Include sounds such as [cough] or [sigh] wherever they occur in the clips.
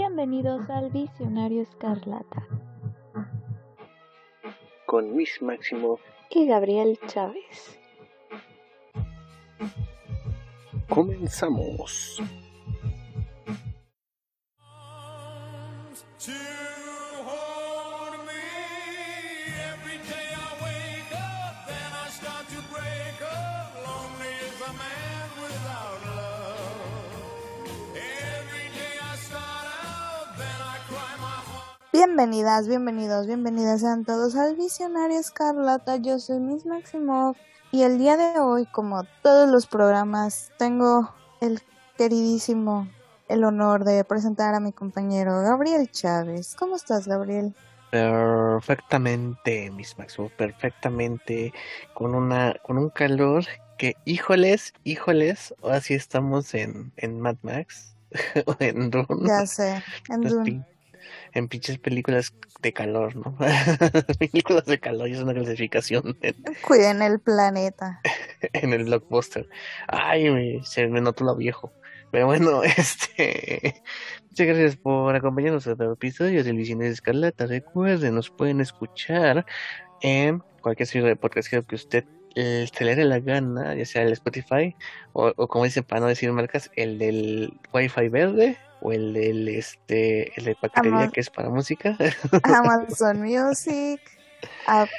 Bienvenidos al Visionario Escarlata. Con Miss Máximo y Gabriel Chávez. Comenzamos. Bienvenidas, bienvenidos, bienvenidas sean todos al Visionario Escarlata. Yo soy Miss Maximov y el día de hoy, como todos los programas, tengo el queridísimo, el honor de presentar a mi compañero Gabriel Chávez. ¿Cómo estás, Gabriel? Perfectamente, Miss Maximov, perfectamente, con una, con un calor que, híjoles, híjoles, ahora sí estamos en, en Mad Max, [laughs] en Dune. Ya sé, en Dune en pinches películas de calor, ¿no? [laughs] películas de calor y es una clasificación. [laughs] Cuiden el planeta. [laughs] en el blockbuster. Ay, se me notó lo viejo. Pero bueno, este. Muchas gracias por acompañarnos a otro episodio del de Escarlata. Recuerden, nos pueden escuchar en cualquier sitio de podcast que usted se le dé la gana, ya sea el Spotify o, o como dicen para no decir marcas, el del Wi-Fi verde o el del este el de paquetería que es para música. Amazon [laughs] Music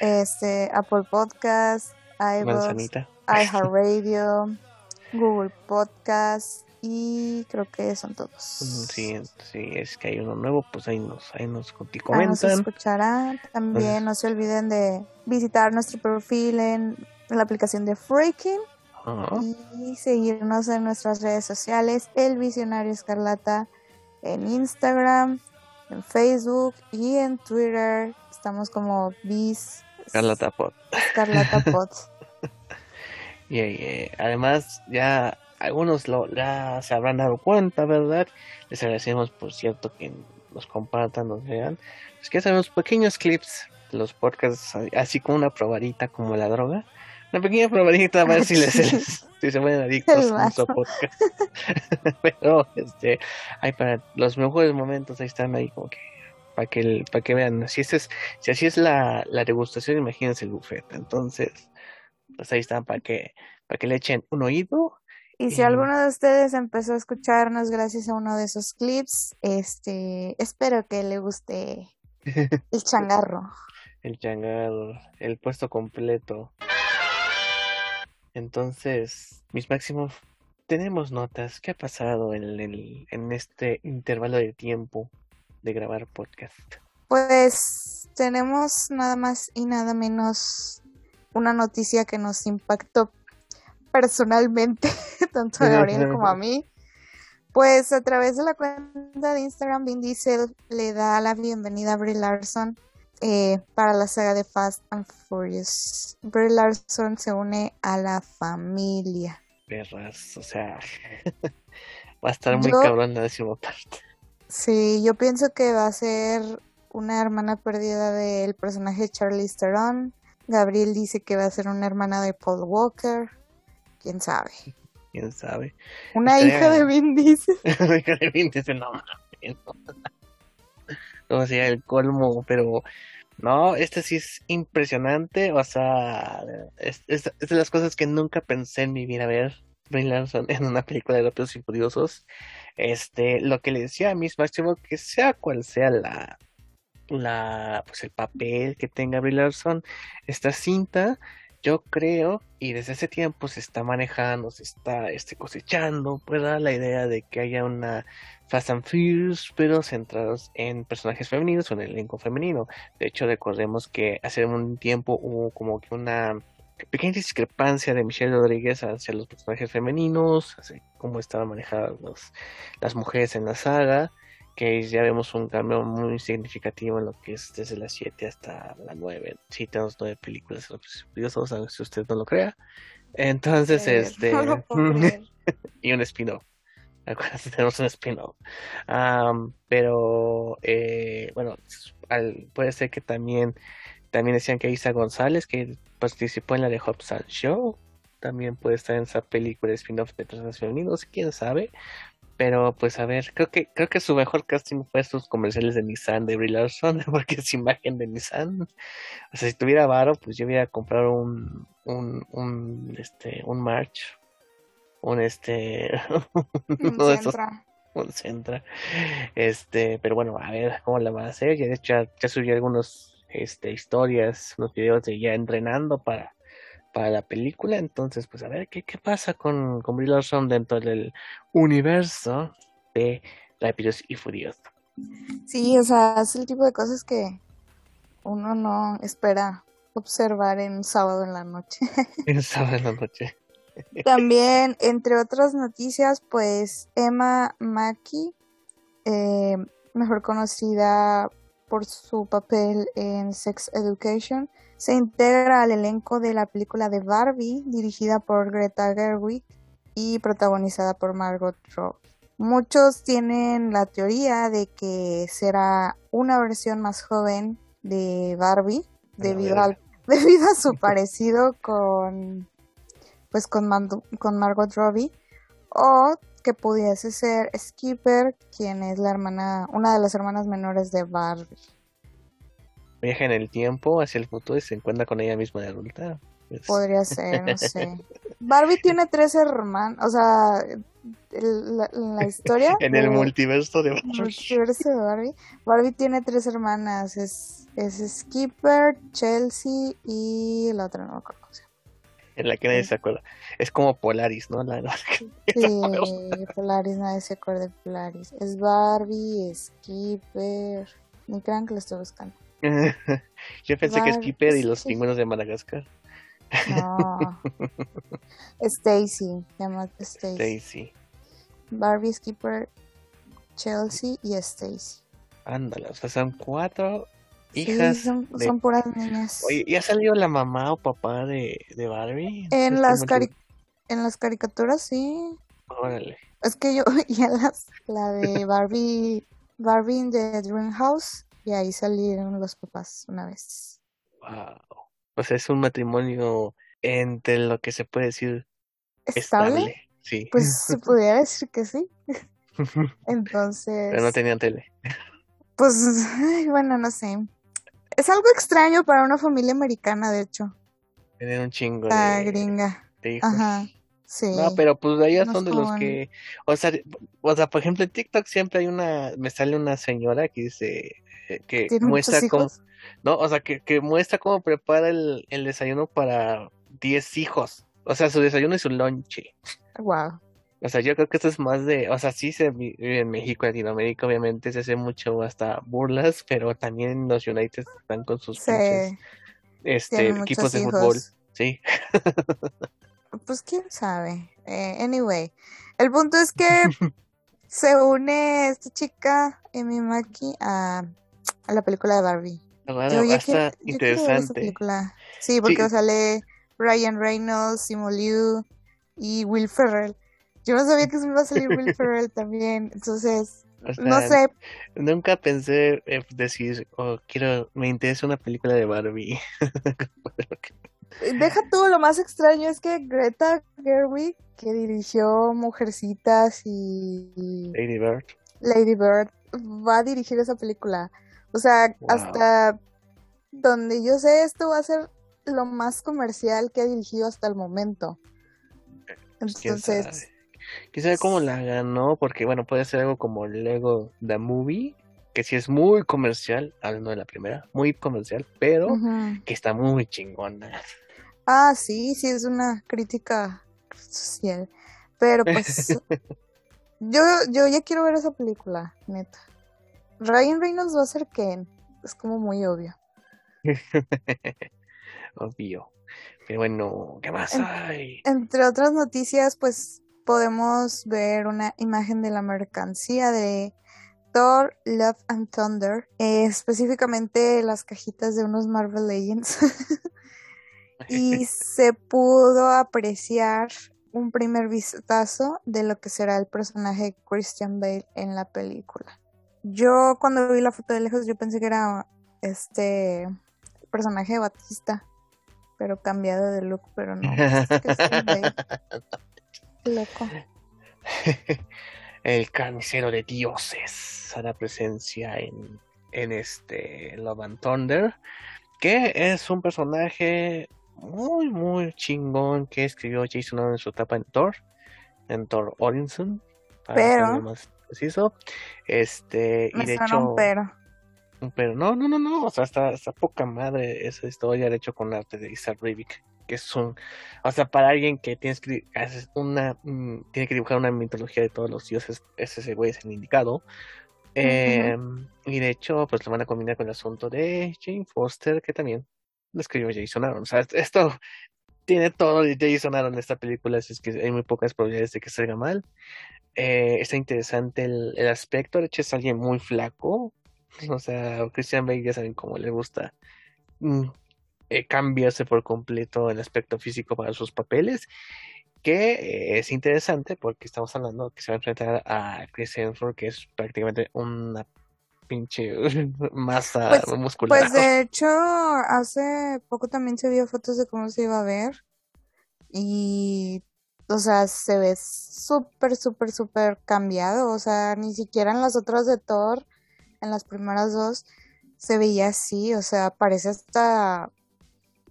este Apple Podcast iVoox iHeartRadio [laughs] Google Podcast y creo que son todos. Sí sí es que hay uno nuevo pues ahí nos ahí nos comentan ahí nos escuchará también no se olviden de visitar nuestro perfil en la aplicación de Freaking y seguirnos en nuestras redes sociales, El Visionario Escarlata, en Instagram, en Facebook y en Twitter. Estamos como Vis Escarlata Pod. Escarlata [laughs] Pod. y además, ya algunos lo, ya se habrán dado cuenta, ¿verdad? Les agradecemos, por cierto, que nos compartan, nos vean. Es que hacemos pequeños clips los podcasts, así como una probadita como la droga una pequeña probadita a ver si, les, si se vuelven adictos a nuestro podcast. [laughs] Pero, este, hay para los mejores momentos, ahí están ahí como que, para que, para que vean, si, este es, si así es la, la degustación, imagínense el buffet. Entonces, pues ahí están para que, para que le echen un oído. Y si alguno de ustedes empezó a escucharnos gracias a uno de esos clips, este, espero que le guste [laughs] el changarro. el changarro, el puesto completo. Entonces, mis máximos, tenemos notas. ¿Qué ha pasado en, el, en este intervalo de tiempo de grabar podcast? Pues tenemos nada más y nada menos una noticia que nos impactó personalmente, [laughs] tanto a Gabriel como a mí. Pues a través de la cuenta de Instagram, Vin Diesel le da la bienvenida a Brie Larson eh, para la saga de Fast and Furious. Brie Larson se une a la familia. Perras, o sea, [laughs] va a estar muy cabrón la décima parte. Sí, yo pienso que va a ser una hermana perdida del personaje de Charlie Theron. Gabriel dice que va a ser una hermana de Paul Walker. ¿Quién sabe? ¿Quién sabe? Una hija de Vin Diesel. [laughs] una hija de Vin Diesel, no o sea, el colmo, pero no, este sí es impresionante, o sea, es, de las cosas que nunca pensé en mi vida ver. Brie Larson en una película de Rápidos y Furiosos. Este, lo que le decía a Miss Máximo, que sea cual sea la, la, pues el papel que tenga Brie Larson, esta cinta, yo creo, y desde ese tiempo se está manejando, se está este, cosechando, pues la idea de que haya una Fast and Furious, pero centrados en personajes femeninos o en el elenco femenino. De hecho, recordemos que hace un tiempo hubo como que una pequeña discrepancia de Michelle Rodríguez hacia los personajes femeninos, así como estaban manejadas las mujeres en la saga, que ya vemos un cambio muy significativo en lo que es desde las 7 hasta la 9. Sí, tenemos nueve películas, aunque si usted no lo crea. Entonces, este... [laughs] [laughs] y un spin-off. [laughs] tenemos un spin-off. pero, eh, bueno, puede ser que también, también decían que Isa González, que participó en la de Hobson Show, también puede estar en esa película de spin-off de personas femeninos, quién sabe. Pero pues a ver, creo que creo que su mejor casting fue estos comerciales de Nissan de Brie Larson, [laughs] porque es imagen de Nissan. O sea, si tuviera varo, pues yo iba a comprar un un un este un March, un este [laughs] uno de esos un Centra. Este, pero bueno, a ver cómo la va a hacer. Ya de hecho ya, subí algunos este historias, unos videos de ya entrenando para para la película. Entonces, pues a ver qué, qué pasa con, con Brie Larson dentro del universo de Rápidos y Furiosos. Sí, o sea, es el tipo de cosas que uno no espera observar en sábado en la noche. [laughs] en sábado en la noche. También, entre otras noticias, pues Emma Mackey, eh, mejor conocida por su papel en Sex Education, se integra al elenco de la película de Barbie, dirigida por Greta Gerwig y protagonizada por Margot Robbie. Muchos tienen la teoría de que será una versión más joven de Barbie debido, [laughs] debido a su parecido con pues con, con Margot Robbie o que pudiese ser Skipper, quien es la hermana, una de las hermanas menores de Barbie. Viaja en el tiempo hacia el futuro y se encuentra con ella misma de adulta. Pues. Podría [laughs] ser, no sé. Barbie tiene tres hermanos, o sea, en la, historia. [laughs] en el multiverso de Barbie. Multiverso de Barbie. Barbie tiene tres hermanas, es, es Skipper, Chelsea y la otra no me acuerdo en la que nadie se acuerda. Es como Polaris, ¿no? La, [laughs] sí, Polaris, nadie se acuerda de Polaris. Es Barbie, Skipper. Ni crean que lo estoy buscando. [laughs] Yo pensé que Skipper y los pingüinos de Madagascar. No. [laughs] Stacy, llama Stacy. Stacy. Barbie, Skipper, Chelsea y Stacy. Ándala, o sea, son cuatro hijas. son, puras niñas. Oye, ¿ya salió la mamá o papá de, de Barbie? En las, en las caricaturas, sí. Órale. Es que yo [laughs] ya las, la de Barbie, Barbie de Dream House, y ahí salieron los papás una vez. Wow. O sea, es un matrimonio entre lo que se puede decir estable. Sí. Pues se [laughs] pudiera decir que sí. [laughs] Entonces. Pero no tenían tele. Pues, bueno, no sé. Es algo extraño para una familia americana, de hecho. Tener un chingo La de, gringa. hijos. Ajá. Sí. No, pero pues No son de los que, o sea, o sea, por ejemplo, en TikTok siempre hay una, me sale una señora que dice eh, que ¿Tiene muestra cómo, no, o sea, que, que muestra cómo prepara el, el desayuno para 10 hijos. O sea, su desayuno y su lonche. Wow. O sea, yo creo que esto es más de, o sea, sí se vive en México, Latinoamérica, obviamente se hace mucho hasta burlas, pero también los United están con sus Sí. pinches, este, equipos de hijos. fútbol, sí. [laughs] Pues quién sabe. Eh, anyway, el punto es que [laughs] se une esta chica, Emi Maki, a, a la película de Barbie. Bueno, Yo está interesante. película. Sí, porque Sí. sale Ryan Reynolds, Simu Liu y Will Ferrell. Yo no sabía que se me iba a salir Will [laughs] Ferrell también. Entonces, O sea, no sé, Nunca pensé eh, decir, oh, quiero, me interesa una película de Barbie. [laughs] deja todo lo más extraño es que Greta Gerwig, que dirigió Mujercitas y Lady Bird. Lady Bird, va a dirigir esa película. O sea, Wow. hasta donde yo sé, esto va a ser lo más comercial que ha dirigido hasta el momento. Pues, Entonces. Quién sabe cómo la ganó, porque bueno, puede ser algo como Lego The Movie, que sí es muy comercial, hablando de la primera, muy comercial, pero que está muy chingona. Ah, sí, sí, es una crítica social. Pero pues, [laughs] yo, yo ya quiero ver esa película, neta. Ryan Reynolds va a ser Ken. Es como muy obvio. [laughs] Obvio. Pero bueno, ¿qué más En- hay? Entre otras noticias, pues podemos ver una imagen de la mercancía de Thor, Love and Thunder, eh, específicamente las cajitas de unos Marvel Legends. [laughs] y [laughs] se pudo apreciar un primer vistazo de lo que será el personaje de Christian Bale en la película. Yo cuando vi la foto de lejos yo pensé que era este personaje de Batista, pero cambiado de look, pero no. es Christian Bale. Qué [laughs] Loco. [laughs] el carnicero de dioses, hará presencia en, en este Love and Thunder, que es un personaje muy, muy chingón que escribió Jason en su etapa en Thor, en Thor Odinson, para Pero- ser más preciso. Este, Me y de hecho, un pero. pero no, no, no, no, o sea, está, está poca madre esa historia, de hecho, con arte de Isaac Rivik, que es un, o sea, para alguien que tienes que haces una, mm, tiene que dibujar una mitología de todos los dioses, ese ese güey es el indicado. Eh, Y de hecho, pues lo van a combinar con el asunto de Jane Foster, que también lo escribió Jason Aaron. O sea, esto tiene todo de Jason Aaron en esta película, así es que hay muy pocas probabilidades de que salga mal. Eh, está interesante el, el aspecto, de hecho es alguien muy flaco, o sea, Christian Bale ya saben cómo le gusta mm, eh, cambiarse por completo el aspecto físico para sus papeles, que eh, es interesante porque estamos hablando que se va a enfrentar a Chris Hemsworth, que es prácticamente una pinche [laughs] masa Pues- muscular. Pues de [laughs] hecho, hace poco también se vio fotos de cómo se iba a ver. Y, o sea, se ve súper, súper, súper cambiado. O sea, ni siquiera en las otras de Thor, en las primeras dos, se veía así. O sea, parece hasta,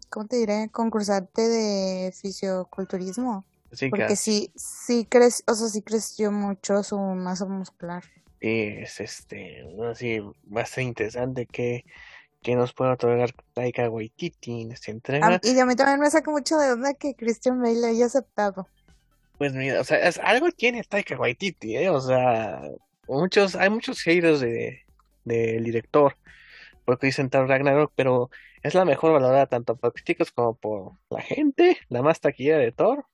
¿cómo te diré? Concursante de fisioculturismo. Porque sí, sí creció, o sea, sí creció mucho su masa muscular. es este, así, va a ser interesante que, que nos pueda otorgar Taika Waititi en esta entrega. Y a mí también me saca mucho de onda que Christian Bale haya aceptado. Pues mira, o sea, es, algo tiene Taika Waititi, ¿eh? O sea, muchos, hay muchos haters de, del director, porque dicen Thor Ragnarok, pero es la mejor valorada tanto por críticos como por la gente, la más taquillera de Thor,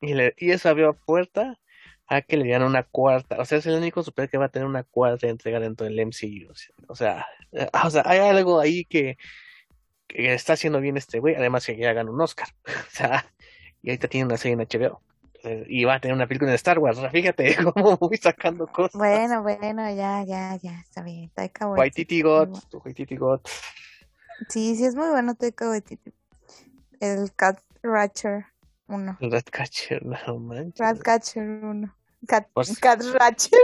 y, le, y eso abrió puerta a que le dieran una cuarta, o sea, es el único super que va a tener una cuarta entrega dentro del MCU, o sea, eh, o sea, hay algo ahí que, que está haciendo bien este güey, además que ya ganó un Oscar, [laughs] o sea, y ahorita tiene una serie en HBO eh, y va a tener una película en Star Wars. Fíjate [laughs] cómo voy sacando cosas. Bueno, bueno, ya, ya, ya, está bien. Taika Waititi tu Waititi got. Sí, sí es muy bueno Taika Waititi. El Cat Ratcher 1. Ratcatcher, [laughs] no manches. Ratcatcher 1. Cat, Pues- [laughs] Cat Ratcher.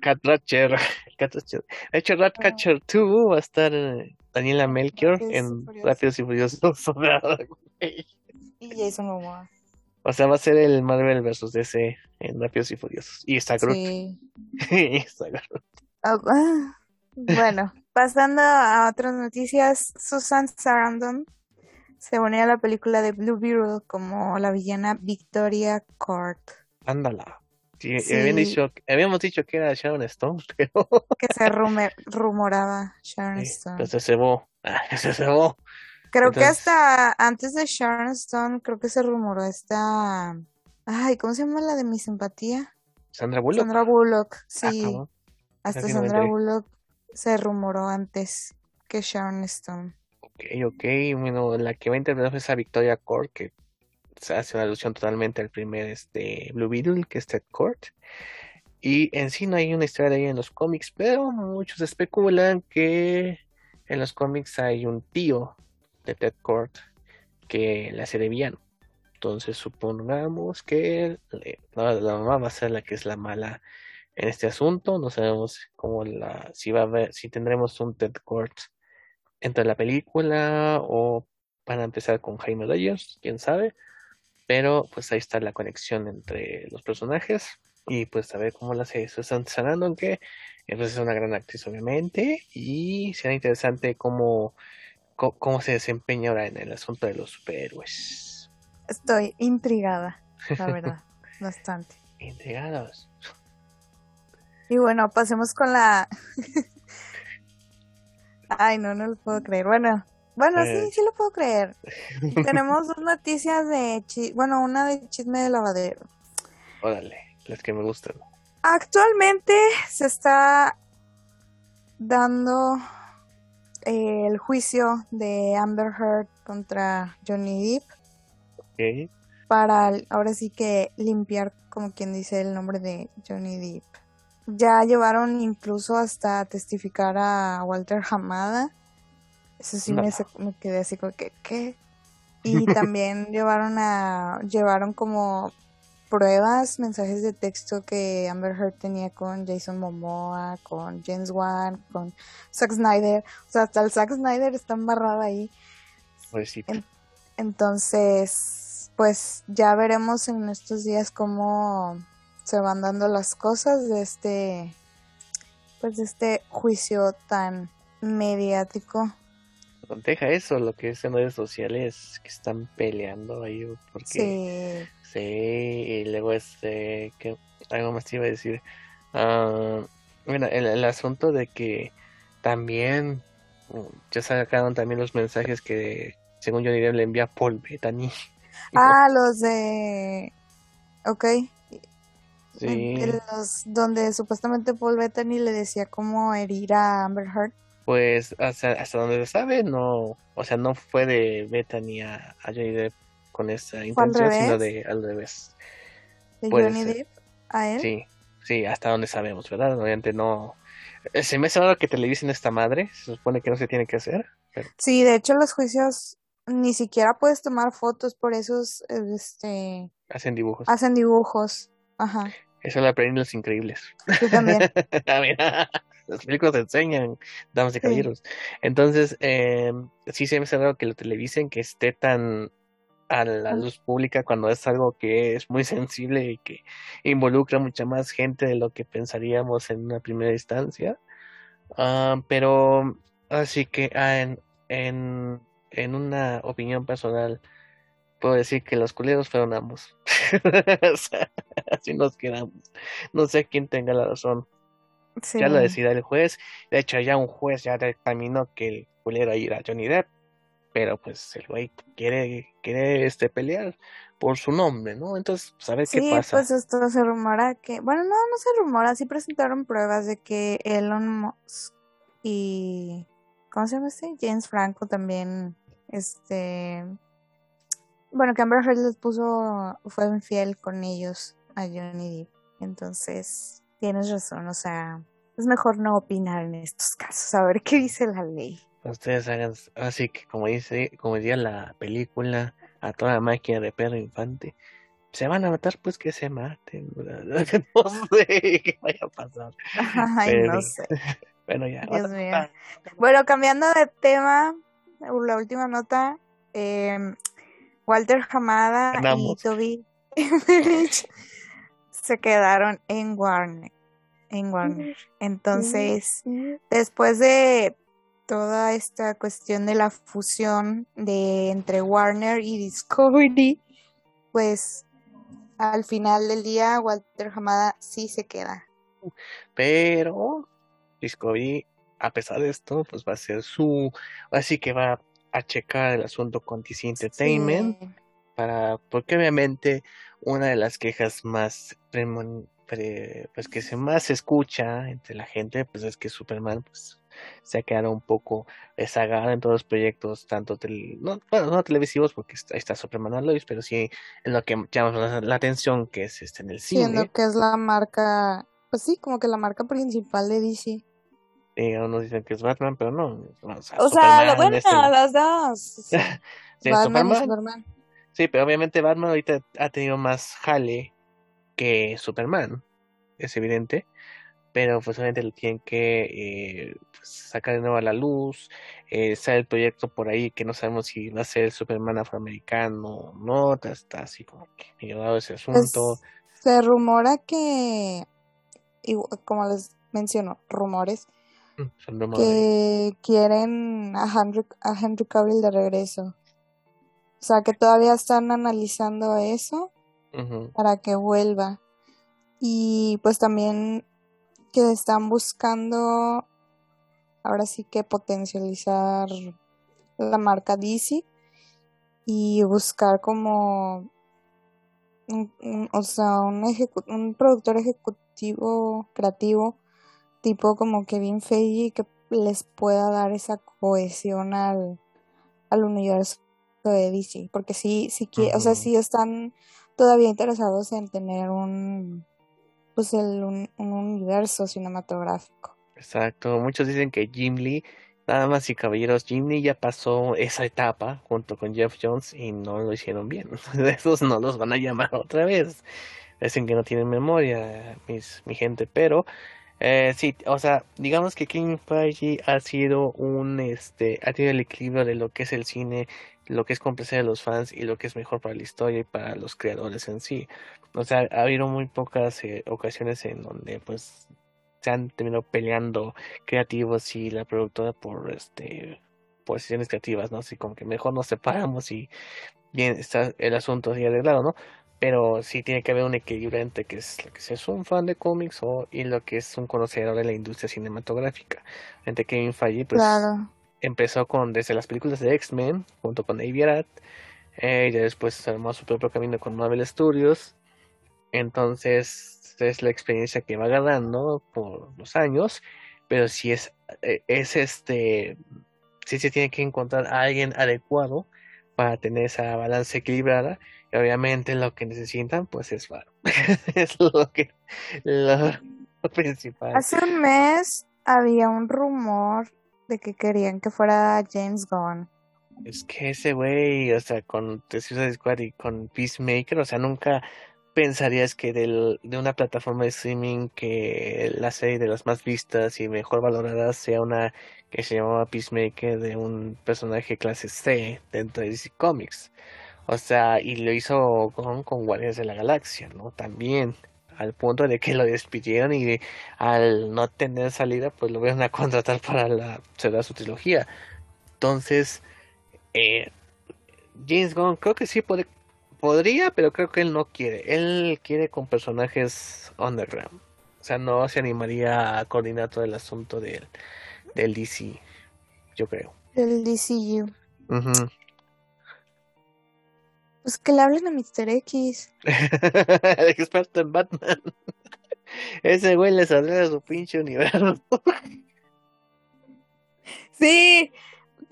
Catratcher. [laughs] Catratcher. De hecho, Ratcatcher 2 va a estar eh, Daniela Melchior en. Rápidos y Furiosos. Y Jason Momoa. O sea, va a ser el Marvel versus DC en Rápidos y Furiosos. Y está Groot. Sí. Y está Groot. Ah, ah. Bueno, pasando a otras noticias, Susan Sarandon se une a la película de Blue Beetle como la villana Victoria Court, Ándala. Sí, Sí. habían dicho, habíamos dicho que era Sharon Stone, [laughs] pero que se rume- rumoraba Sharon sí, Stone. pero se cebó. Ah, se cebó. Creo que hasta antes de Sharon Stone, creo que se rumoró esta. Ay, ¿cómo se llama la de mi simpatía? Sandra Bullock. Sandra Bullock. Ah, Sí, hasta Sandra. Bullock se rumoró antes que Sharon Stone. Ok, ok. Bueno, la que va a interpretar es a Victoria Court, que se hace una alusión totalmente al primer este, Blue Beetle, que es Ted Court. Y en sí no hay una historia de ella en los cómics, pero muchos especulan que en los cómics hay un tío de Ted Court que la hace de villano. Entonces supongamos que la mamá va a ser la que es la mala en este asunto. No sabemos cómo la, si va a haber, si tendremos un Ted Court entre la película o van a empezar con Jaime Reyes, quién sabe. Pero pues ahí está la conexión entre los personajes y pues a ver cómo la hace Susan Sarandon, que eh, pues, es una gran actriz obviamente y será interesante cómo, co- cómo, se desempeña ahora en el asunto de los superhéroes. Estoy intrigada, la [laughs] verdad, bastante. Intrigados. Y bueno, pasemos con la. [laughs] Ay, no, no lo puedo creer. Bueno, bueno, Eh. sí, sí lo puedo creer. Tenemos dos noticias de, chi- bueno, una de chisme de lavadero. Órale, las que me gustan. Actualmente se está dando eh, el juicio de Amber Heard contra Johnny Depp para ahora sí que limpiar, como quien dice, el nombre de Johnny Depp. Ya llevaron incluso hasta testificar a Walter Hamada. Eso sí me, No. sa- me quedé así como que, ¿qué? [laughs] Y también llevaron a, llevaron como pruebas, mensajes de texto que Amber Heard tenía con Jason Momoa, con James Wan, con Zack Snyder. O sea, hasta el Zack Snyder está embarrado ahí. Pues sí. entonces, pues ya veremos en estos días cómo se van dando las cosas de este, pues de este juicio tan mediático. Deja eso, lo que es en redes sociales que están peleando ahí porque sí, y luego este que algo más te iba a decir. Uh, bueno el, asunto de que también ya sacaron también los mensajes que según yo diría le envía Paul Bettany. [laughs] Ah los de ok sí. los donde supuestamente Paul Bettany le decía cómo herir a Amber Heard pues hasta, hasta donde se sabe, no, o sea, no fue de Bethany a, a Johnny Depp con esa intención, sino de al revés. ¿De Johnny Depp a él? Sí, sí, hasta donde sabemos, ¿verdad? Obviamente no. Eh, se me hace raro que televisen esta madre, se supone que no se tiene que hacer. Sí, de hecho, los juicios ni siquiera puedes tomar fotos, por eso este. Hacen dibujos. Hacen dibujos, ajá. Eso lo aprendí los increíbles. Yo también. [laughs] los películas te enseñan, damas y caballeros. Entonces, eh, sí se me hace raro que lo televisen, que esté tan a la luz pública cuando es algo que es muy sensible y que involucra mucha más gente de lo que pensaríamos en una primera instancia. Ah, pero así que ah, en, en, en una opinión personal puedo decir que los culeros fueron ambos. [laughs] así nos quedamos. No sé quién tenga la razón. Ya lo decida el juez. De hecho, ya un juez ya determinó que el culero era Johnny Depp. Pero pues el güey quiere, quiere este pelear por su nombre, ¿no? Entonces, pues, a ver qué pasa. Pues esto se rumora que, bueno, no, no se rumora, sí presentaron pruebas de que Elon Musk y ¿cómo se llama este? James Franco también, este, bueno, que Amber Heard les puso, fue infiel con ellos a Johnny Depp. Entonces, tienes razón, o sea, es mejor no opinar en estos casos, a ver qué dice la ley. Ustedes hagan, así que como dice, como decía la película, a toda máquina de perro infante, se van a matar, pues que se maten, [laughs] no sé qué vaya a pasar. Ay, no sé. [laughs] Bueno, ya. Dios mío. Bueno, cambiando de tema, la última nota, eh, Walter Hamada y Toby se quedaron en Warner. En Warner. Entonces, después de toda esta cuestión de la fusión de entre Warner y Discovery, pues al final del día Walter Hamada sí se queda. Pero Discovery, a pesar de esto, pues va a ser su, así que va a checar el asunto con DC Entertainment para, porque obviamente una de las quejas más pues que se más escucha entre la gente pues es que Superman pues se ha quedado un poco rezagado en todos los proyectos tanto no, bueno, no televisivos porque está, está Superman Lois pero sí en lo que llama la, atención que es este en el cine. siendo que es la marca pues sí como que la marca principal de DC eh, unos dicen que es Batman pero no o sea, lo bueno este [laughs] las dos [laughs] Batman Superman Sí, pero obviamente Batman ahorita ha tenido más jale que Superman, es evidente. Pero pues obviamente lo tienen que eh, pues, sacar de nuevo a la luz. Eh, sale el proyecto por ahí que no sabemos si va a ser el Superman afroamericano o no. Está así como que llevado ese pues, asunto. se rumora que, como les menciono, rumores, [laughs] mm, que quieren a Henry, a Henry Cavill de regreso. O sea, que todavía están analizando eso para que vuelva. Y pues también que están buscando ahora sí que potencializar la marca DC y buscar como o sea un, un productor ejecutivo creativo tipo como Kevin Feige que les pueda dar esa cohesión al, al universo de DC, porque sí, sí que, o sea, sí están todavía interesados en tener un, pues el, un, universo cinematográfico. Exacto, muchos dicen que Jim Lee, nada más y caballeros, Jim Lee ya pasó esa etapa junto con Jeff Jones y no lo hicieron bien, [laughs] esos no los van a llamar otra vez. Dicen que no tienen memoria, mis, mi gente, pero eh, sí, o sea, digamos que King Feige ha sido un, este, ha tenido el equilibrio de lo que es el cine, lo que es complacer a los fans y lo que es mejor para la historia y para los creadores en sí. O sea, ha habido muy pocas eh, ocasiones en donde, pues, se han terminado peleando creativos y la productora por, este, posiciones creativas, ¿no? Así como que mejor nos separamos y bien está el asunto así arreglado, ¿no? Pero sí tiene que haber un equilibrio entre que es lo que es un fan de cómics o, y lo que es un conocedor de la industria cinematográfica. Entre Kevin Feige, pues empezó con desde las películas de X-Men junto con Avi Arad, eh, y después armó su propio camino con Marvel Studios. Entonces es la experiencia que va ganando por los años, pero si es, eh, es este, si se tiene que encontrar a alguien adecuado para tener esa balanza equilibrada y obviamente lo que necesitan pues es varo. [laughs] Es lo que lo, principal. Hace un mes había un rumor de que querían que fuera James Gunn. Es que ese güey o sea con The Suicide Squad y con Peacemaker o sea nunca pensarías que del, de una plataforma de streaming que la serie de las más vistas y mejor valoradas sea una que se llamaba Peacemaker de un personaje clase C dentro de DC Comics. O sea, y lo hizo con, con Guardianes de la Galaxia, ¿no? También, al punto de que lo despidieron y al no tener salida, pues lo vieron a contratar para la será su trilogía. Entonces, eh, James Gunn creo que sí puede podría, pero creo que él no quiere. Él quiere con personajes underground. O sea, no se animaría a coordinar todo el asunto del, del DC, yo creo. Del DCU. Pues que le hablen a Mr. X. el experto en Batman. [laughs] Ese güey le saldrá a su pinche universo. [laughs] sí.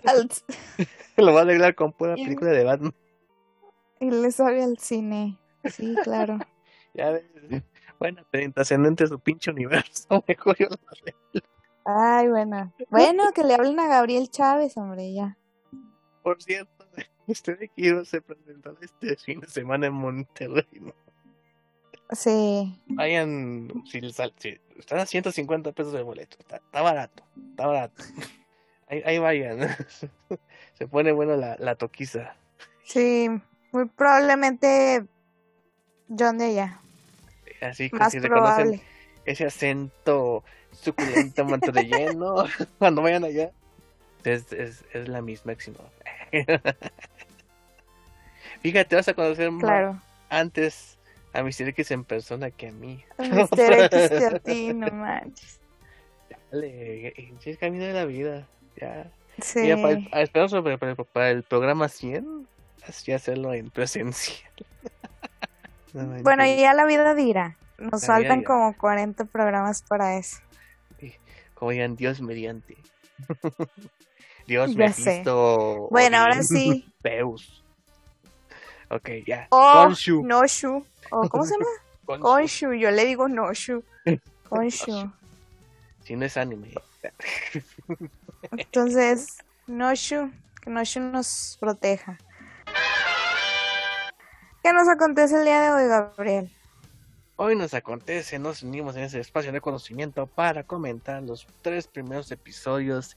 [laughs] Lo va a arreglar con pura película de Batman. Y le sabe al cine. Sí, claro. ya ves. Bueno, trascendente su pinche universo. Mejor yo Ay, bueno. Bueno, que le hablen a Gabriel Chávez, hombre, ya. Por cierto, este de Kiro se presentó este fin de semana en Monterrey. Sí. Vayan, si, si están a 150 pesos de boleto, está, está barato, está barato. Ahí, ahí vayan. [laughs] se pone bueno la, la toquiza. Sí, muy probablemente John de allá. Así que si reconocen ese acento suculento lleno, [laughs] cuando vayan allá, es, es, es la misma [laughs] Fíjate, vas a conocer más antes a Mr. X en persona que a mí. A Mr. X [laughs] que a ti, no manches. Dale, es camino de la vida, ya. Sí. Ya para, el, para, para, el programa 100, así hacerlo en presencia. [laughs] bueno, ya la vida dirá. Nos faltan como 40 programas para eso. Como digan, Dios mediante. [laughs] Dios me visto. Bueno, ahora sí. Peus. Ok, ya. O Noshu. O, ¿Cómo se llama? [laughs] Konshu. Yo le digo Noshu. [laughs] Konshu. Si no es anime. [laughs] Entonces, Noshu. Que Noshu nos proteja. ¿Qué nos acontece el día de hoy, Gabriel? Hoy nos acontece, nos unimos en ese espacio de conocimiento para comentar los tres primeros episodios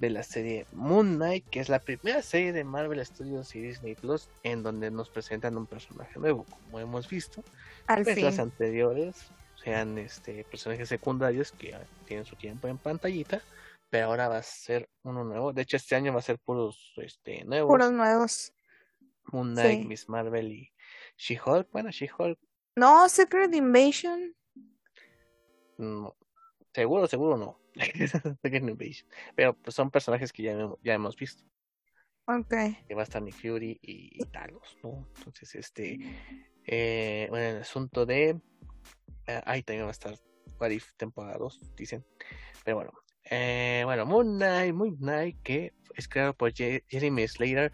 de la serie Moon Knight, que es la primera serie de Marvel Studios y Disney Plus en donde nos presentan un personaje nuevo, como hemos visto. Al pues Las anteriores sean este personajes secundarios que tienen su tiempo en pantallita, pero ahora va a ser uno nuevo. De hecho, este año va a ser puros este nuevos. Puros nuevos. Moon Knight, Miss Marvel y She-Hulk. Bueno, She-Hulk no, Secret Invasion. No. Seguro, seguro no. [laughs] Pero pues son personajes que ya, ya hemos visto. Ok. Que va a estar Nick Fury y, Talos, ¿no? Entonces, este. Eh, bueno, el asunto de. Eh, ahí también va a estar What If temporada 2, dicen. Pero bueno. Eh, bueno, Moon Knight, Moon Knight, que es creado por Jeremy Slater.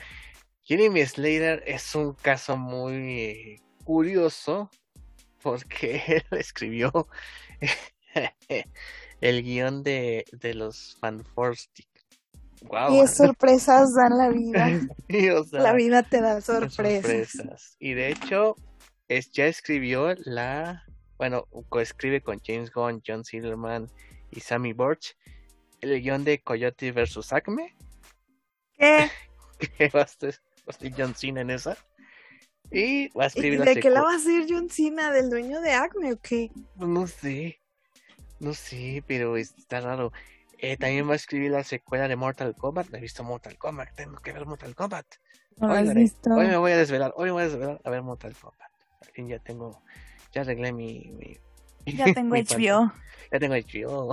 Jeremy Slater es un caso muy curioso porque [laughs] él escribió [laughs] el guion de, de los Fanforstic. Wow. Y sorpresas dan la vida. [laughs] la vida te da sorpresas. Y de hecho, es, ya escribió la, bueno, coescribe con James Gunn, John Silverman y Sammy Borch el guion de Coyote vs. Acme. ¿Qué? [laughs] que va a ser John Cena en esa. Y va a escribir ¿De qué la va a hacer John Cena? ¿Del dueño de Acme o qué? No sé. No sé, pero está raro. Eh, también va a escribir la secuela de Mortal Kombat. No he visto Mortal Kombat. Tengo que ver Mortal Kombat. No hoy, visto. hoy me voy a desvelar. Hoy me voy a desvelar a ver Mortal Kombat. Ya tengo. Ya arreglé mi. ya tengo [laughs] HBO. Ya tengo HBO.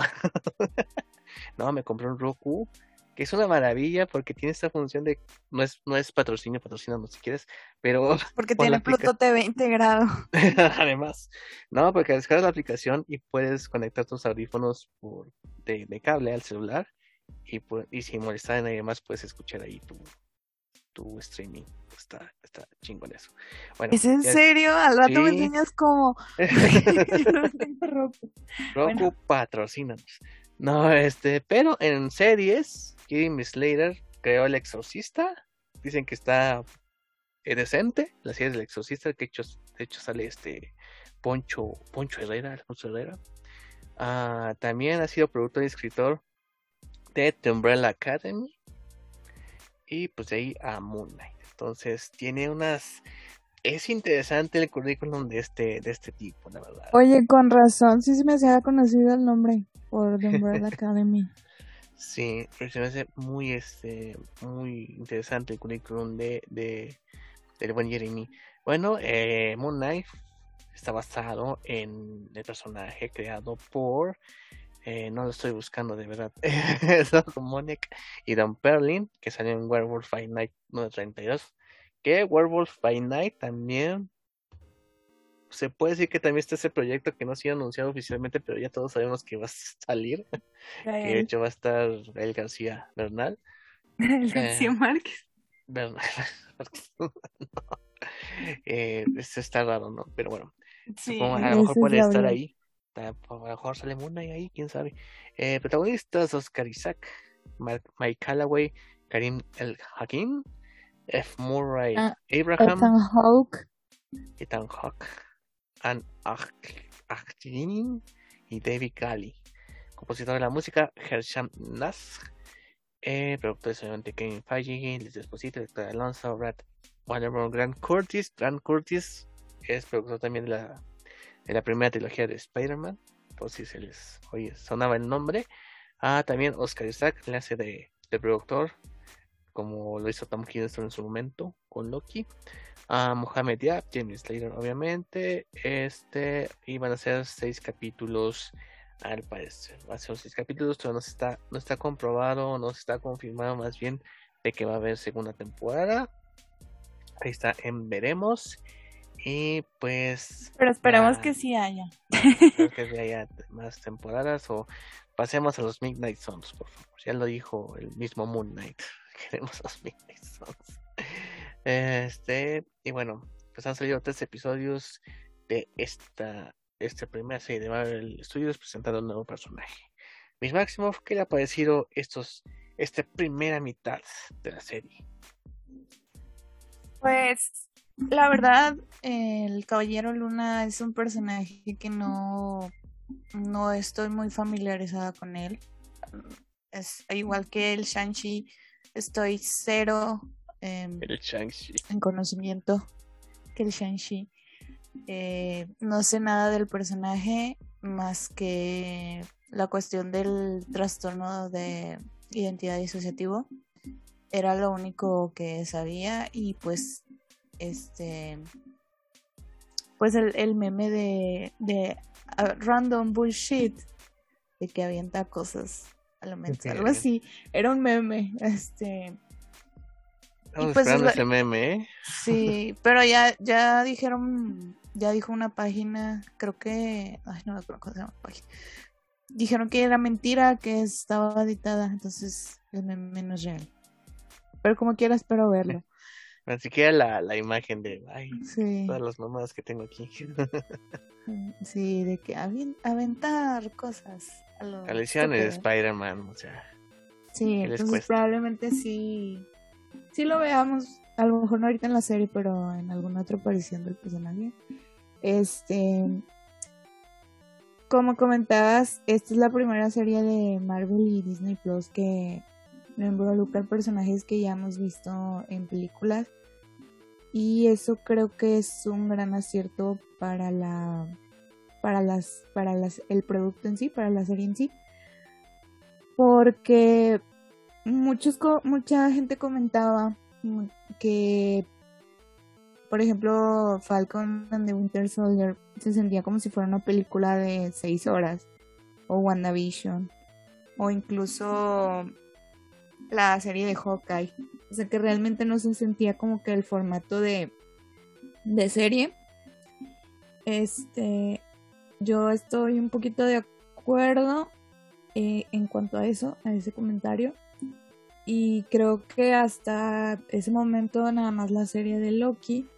[laughs] no, me compré un Roku que es una maravilla porque tiene esta función de no es no es patrocinio, no si quieres, pero [laughs] porque tiene Pluto TV integrado. [laughs] Además, no, porque descargas la aplicación y puedes conectar tus audífonos por de, cable al celular y, y sin molestar a nadie más puedes escuchar ahí tu, tu streaming. Está, está chingón eso. Bueno, ¿Es en serio? Al rato me enseñas como [laughs] Roku. Roku patrocínanos. No, este, pero en series, Kim Slater creó El Exorcista. Dicen que está eh, decente, la serie del Exorcista, que hecho, de hecho sale este Poncho, Poncho Herrera, Alfonso Herrera. Ah, también ha sido productor y escritor de The Umbrella Academy. Y pues de ahí a Moon Knight. Entonces tiene unas es interesante el currículum de este, de este tipo, la verdad. Oye, con razón, sí se me hacía conocido el nombre por The Umbrella Academy. [laughs] Sí, se me hace muy, este, muy interesante el currículum de, de del buen Jeremy. Bueno, eh, Moon Knight está basado en el personaje creado por, eh, no lo estoy buscando de verdad, [laughs] Monic y Don Perlin, que salió en Werewolf by Night 932 que Werewolf by Night también se puede decir que también está ese proyecto que no ha sido anunciado oficialmente, pero ya todos sabemos que va a salir. [laughs] que de hecho va a estar el García Bernal. [laughs] El García eh, Márquez. Bernal. [laughs] eh, eso está raro, ¿no? Pero bueno, supongo, a lo mejor puede estar ahí. A lo mejor sale Muna ahí, quién sabe. Eh, protagonistas: Oscar Isaac, Mike Callaway, Karim El Hakim, F. Murray ah, Abraham, Ethan Hawke, Ethan Hawke, Anne Achtin y David Galley. Compositor de la música, Hersham Nass. Eh, productores obviamente Kevin Feige, Les Desposito, Doctor Alonso, Brad Wonderboy, Grant Curtis. Grant Curtis es productor también de la, de la primera trilogía de Spider-Man. Por si se les oye, sonaba el nombre. Ah, también Oscar Isaac, enlace de, de productor como lo hizo Tom Hiddleston en su momento con Loki. A Mohamed Yap, James Slater, obviamente. Este, iban a ser seis capítulos al parecer. Va a ser seis capítulos, pero no está, no está comprobado, no se está confirmado más bien de que va a haber segunda temporada. Ahí está en veremos. Y pues. Pero esperemos que sí haya. que haya más temporadas o pasemos a los Midnight Suns, por favor. Ya lo dijo el mismo Moon Knight. [laughs] queremos los Midnight Este, y bueno, pues han salido tres episodios de esta, esta primera serie de Marvel Studios presentando un nuevo personaje. Mis máximos, ¿qué le ha parecido estos, esta primera mitad de la serie? Pues la verdad, el Caballero Luna es un personaje que no, no estoy muy familiarizada con él. Es igual que el Shang-Chi, estoy cero em, en conocimiento que el Shang-Chi. Eh, no sé nada del personaje más que la cuestión del trastorno de identidad disociativo. Era lo único que sabía y pues este pues el, meme de, de random bullshit de que avienta cosas algo así. Era un meme, [laughs] este. Estamos pues, esperando ese meme, ¿eh? Sí, pero ya, ya dijeron, ya dijo una página, creo que, ay, no me acuerdo cómo se llama la página. Dijeron que era mentira, que estaba editada, entonces el meme no es real. Pero como quiera espero verlo. [laughs] Ni siquiera la, la imagen de, ay, todas las mamadas que tengo aquí. [laughs] sí, de que aventar cosas. A de Spider-Man, o sea. Sí, entonces probablemente sí, sí lo veamos a lo mejor no ahorita en la serie, pero en alguna otra aparición del personaje. Este, como comentabas, esta es la primera serie de Marvel y Disney Plus que no involucra personajes que ya hemos visto en películas. Y eso creo que es un gran acierto para la para las para las el producto en sí, para la serie en sí. Porque muchos mucha gente comentaba que por ejemplo Falcon and the Winter Soldier se sentía como si fuera una película de seis horas o WandaVision o incluso la serie de Hawkeye. O sea que realmente no se sentía como que el formato de, de serie. Este, yo estoy un poquito de acuerdo eh, en cuanto a eso, a ese comentario. Y creo que hasta ese momento nada más la serie de Loki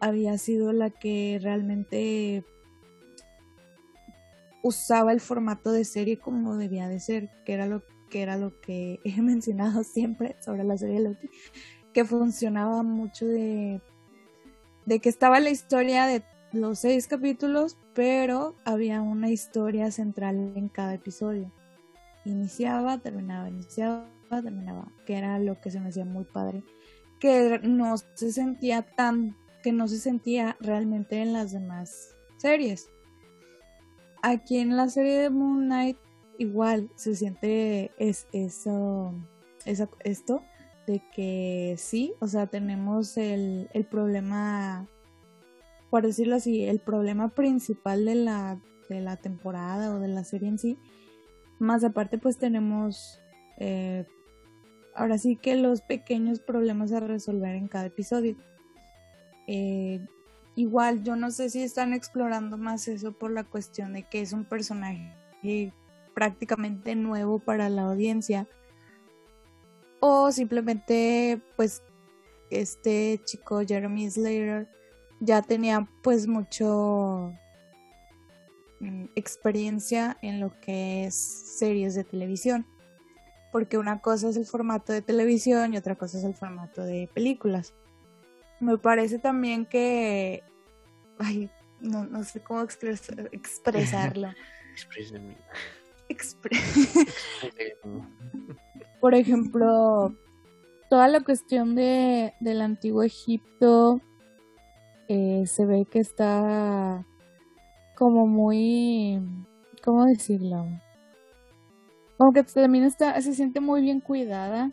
había sido la que realmente usaba el formato de serie como debía de ser, que era lo que era lo que [laughs] he mencionado siempre sobre la serie de Loki, que funcionaba mucho de, de que estaba la historia de los seis capítulos, pero había una historia central en cada episodio. Iniciaba, terminaba, iniciaba, terminaba, que era lo que se me hacía muy padre, que no se sentía tan, que no se sentía realmente en las demás series. Aquí en la serie de Moon Knight igual se siente es, eso, esto de que sí, o sea, tenemos el, el problema, por decirlo así, el problema principal de la, de la temporada o de la serie en sí. Más aparte, pues tenemos eh, ahora sí que los pequeños problemas a resolver en cada episodio. Eh, igual, yo no sé si están explorando más eso por la cuestión de que es un personaje prácticamente nuevo para la audiencia o simplemente pues este chico Jeremy Slater ya tenía pues mucho mm, experiencia en lo que es series de televisión porque una cosa es el formato de televisión y otra cosa es el formato de películas. Me parece también que ay no, no sé cómo expresarlo. [laughs] Por ejemplo, toda la cuestión de, del antiguo Egipto eh, se ve que está como muy, ¿cómo decirlo? Como que también está, se siente muy bien cuidada.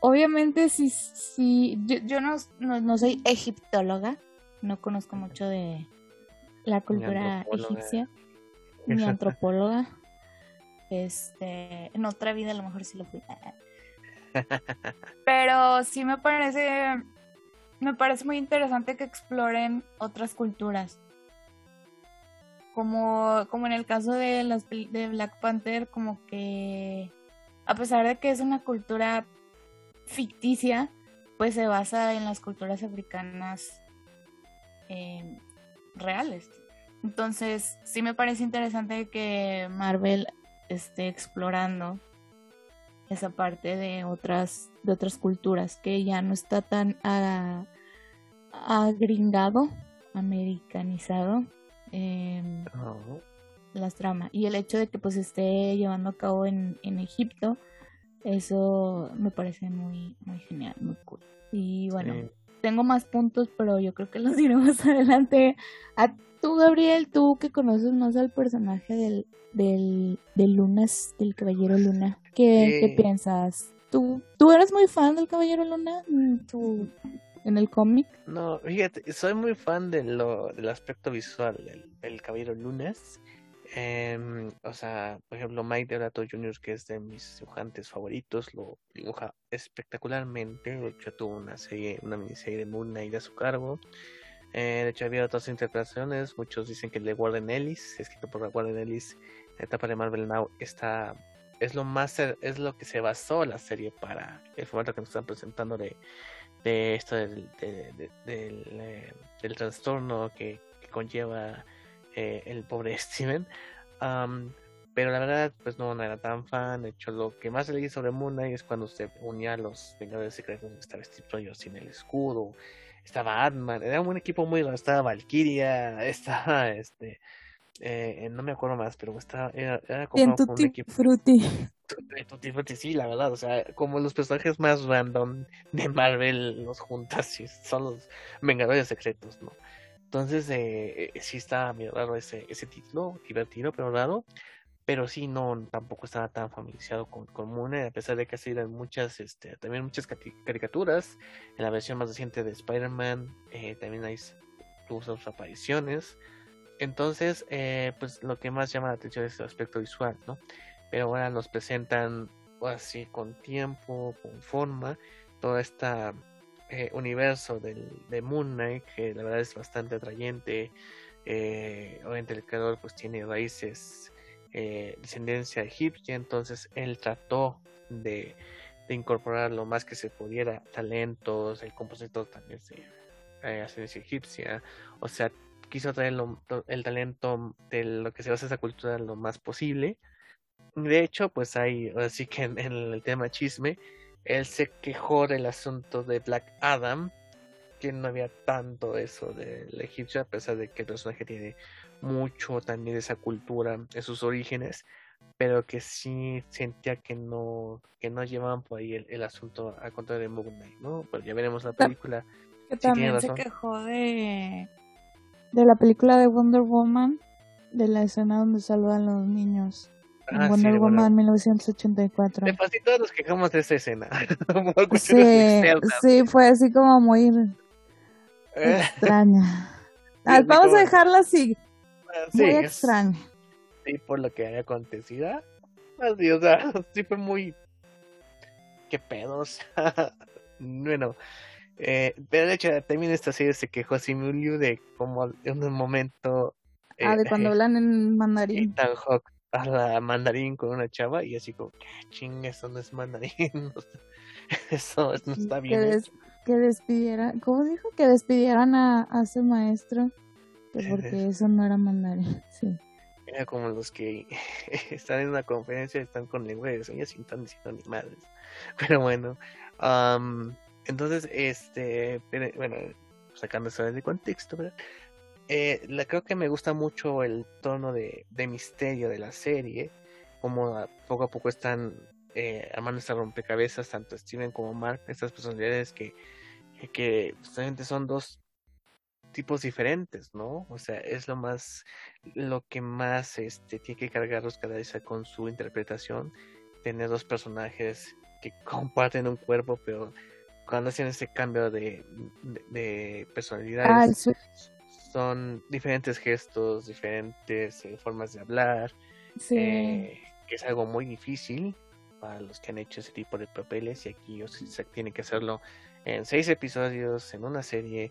Obviamente, si, si yo, no, no, soy egiptóloga, no conozco mucho de la cultura egipcia, ni [laughs] antropóloga. Este, en otra vida a lo mejor sí lo fui. Pero sí me parece me parece muy interesante que exploren otras culturas. Como, como en el caso de las de Black Panther, como que a pesar de que es una cultura ficticia, pues se basa en las culturas africanas eh, reales. Entonces, sí me parece interesante que Marvel esté explorando esa parte de otras de otras culturas que ya no está tan agringado americanizado em, oh. las tramas y el hecho de que pues esté llevando a cabo en, en Egipto eso me parece muy muy genial muy cool y bueno tengo más puntos pero yo creo que [laughs] los diré más adelante a tú Gabriel tú que conoces más al personaje del del, del Lunas, del Caballero Luna. ¿Qué, ¿Qué, piensas? ¿Tú, ¿Tú eres muy fan del Caballero Luna? ¿Tú, en el cómic? No, fíjate, soy muy fan de lo, del aspecto visual del, Caballero Lunas. Em, o sea, por ejemplo, Mike Deodato Jr., que es de mis dibujantes favoritos, lo dibuja espectacularmente. De hecho, tuvo una serie, una miniserie de Moon Knight a su cargo. Eh, de hecho, había otras interpretaciones. Muchos dicen que el de Warren Ellis, escrito por Warren Ellis, la etapa de Marvel Now está es lo más es lo que se basó la serie para el formato que nos están presentando de, de esto del, eh, del, trastorno que, conlleva eh, el pobre [laughs] Steven pero la verdad, pues no, no era tan fan. De hecho, lo que más leí sobre Moon Knight es cuando se unía a los Vengadores Secretos. Estaba Steve Rogers sin el escudo. Estaba Ant-Man. Era un equipo muy Estaba Valkyria. [laughs] Estaba este. Eh, no me acuerdo más, pero estaba, era, era como un equipo. Frutti, sí, la verdad. O sea, como los personajes más random de Marvel los juntas son los Vengadores Secretos, ¿no? Entonces, eh, eh sí está medio raro ese, ese título, divertido, pero raro pero sí no tampoco estaba tan familiarizado con, con a pesar de que ha sido muchas este también muchas caricaturas en la versión más reciente de Spider-Man eh, también hay sus apariciones entonces eh, pues lo que más llama la atención es el aspecto visual no pero ahora nos presentan así con tiempo con forma todo este universo del, de Moon Knight que la verdad es bastante atrayente obviamente el creador pues tiene raíces eh, descendencia egipcia, entonces él trató de, incorporar lo más que se pudiera talentos, el compositor también de eh, ascendencia egipcia, o sea, quiso traer el talento de lo que se basa esa cultura lo más posible. De hecho, pues hay, así que en, el tema chisme, él se quejó del asunto de Black Adam, que no había tanto eso del egipcio, a pesar de que el personaje tiene mucho también de esa cultura, de sus orígenes, pero que sí sentía que no, que no llevaban por ahí el, asunto a contra de Moon ¿no? Pero ya veremos la película. Que también se quejó de, de la película de Wonder Woman, de la escena donde saludan los niños. Ah, Wonder Woman 1984. De casi todos nos quejamos de esa escena. [laughs] sí, sí, fue así como muy extraña. [laughs] Ah, vamos a dejarla así. Muy extraño. Sí, por lo que haya acontecido. Así, o sea, [laughs] sí fue muy. ¿Qué pedos? bueno, eh, pero de hecho también esta serie se quejó así de como en un momento. ah, de cuando hablan en mandarín. Ethan Hawk a la mandarín con una chava y así como, ching, eso no es mandarín. [laughs] eso, no está bien. Que, que despidieran, ¿cómo dijo? Que despidieran a, a su maestro. Porque eso no era mandarín, [laughs] sí. Era como los que [laughs] están en una conferencia, están con lengua de señas y están diciendo ni madres. Pero bueno, entonces, este, bueno, sacando eso de contexto, ¿verdad? Eh, creo que me gusta mucho el tono de, de misterio de la serie, como poco a poco están eh, armando esta rompecabezas, tanto Steven como Mark, estas personalidades que, que justamente son dos tipos diferentes, ¿no? O sea, es lo más, lo que más este, tiene que cargarlos cada vez con su interpretación, tener dos personajes que [laughs] comparten un cuerpo, pero cuando hacen ese cambio de, de, personalidades, ah, son diferentes gestos, diferentes eh, formas de hablar, eh, que es algo muy difícil para los que han hecho ese tipo de papeles y aquí ellos tienen que hacerlo en seis episodios, en una serie,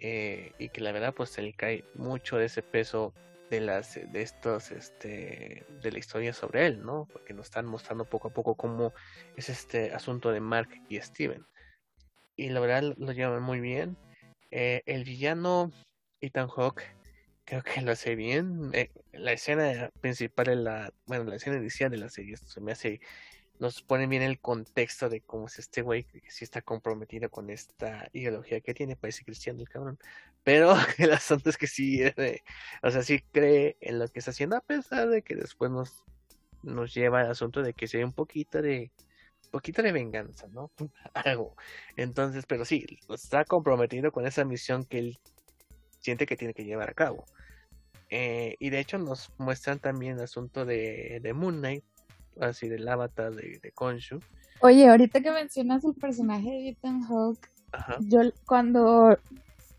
eh, y que la verdad pues se le cae mucho de ese peso de las de estos este de la historia sobre él no porque nos están mostrando poco a poco cómo es este asunto de Mark y Steven. Y la verdad lo llevan muy bien. Eh, el villano Ethan Hawke creo que lo hace bien eh, la escena principal de la bueno la escena inicial de la serie se me hace nos pone bien el contexto de cómo es este güey que sí está comprometido con esta ideología que tiene, parece cristiano el cabrón, pero [laughs] el asunto es que sí, o sea, sí cree en lo que está haciendo, a pesar de que después nos, nos lleva al asunto de que sea un poquito de poquito de venganza, ¿no? [laughs] Algo. Entonces, pero sí, está comprometido con esa misión que él siente que tiene que llevar a cabo. Eh, y de hecho nos muestran también el asunto de, de Moon Knight, así del avatar de, de Konshu. Oye, ahorita que mencionas el personaje de Ethan Hawke, yo cuando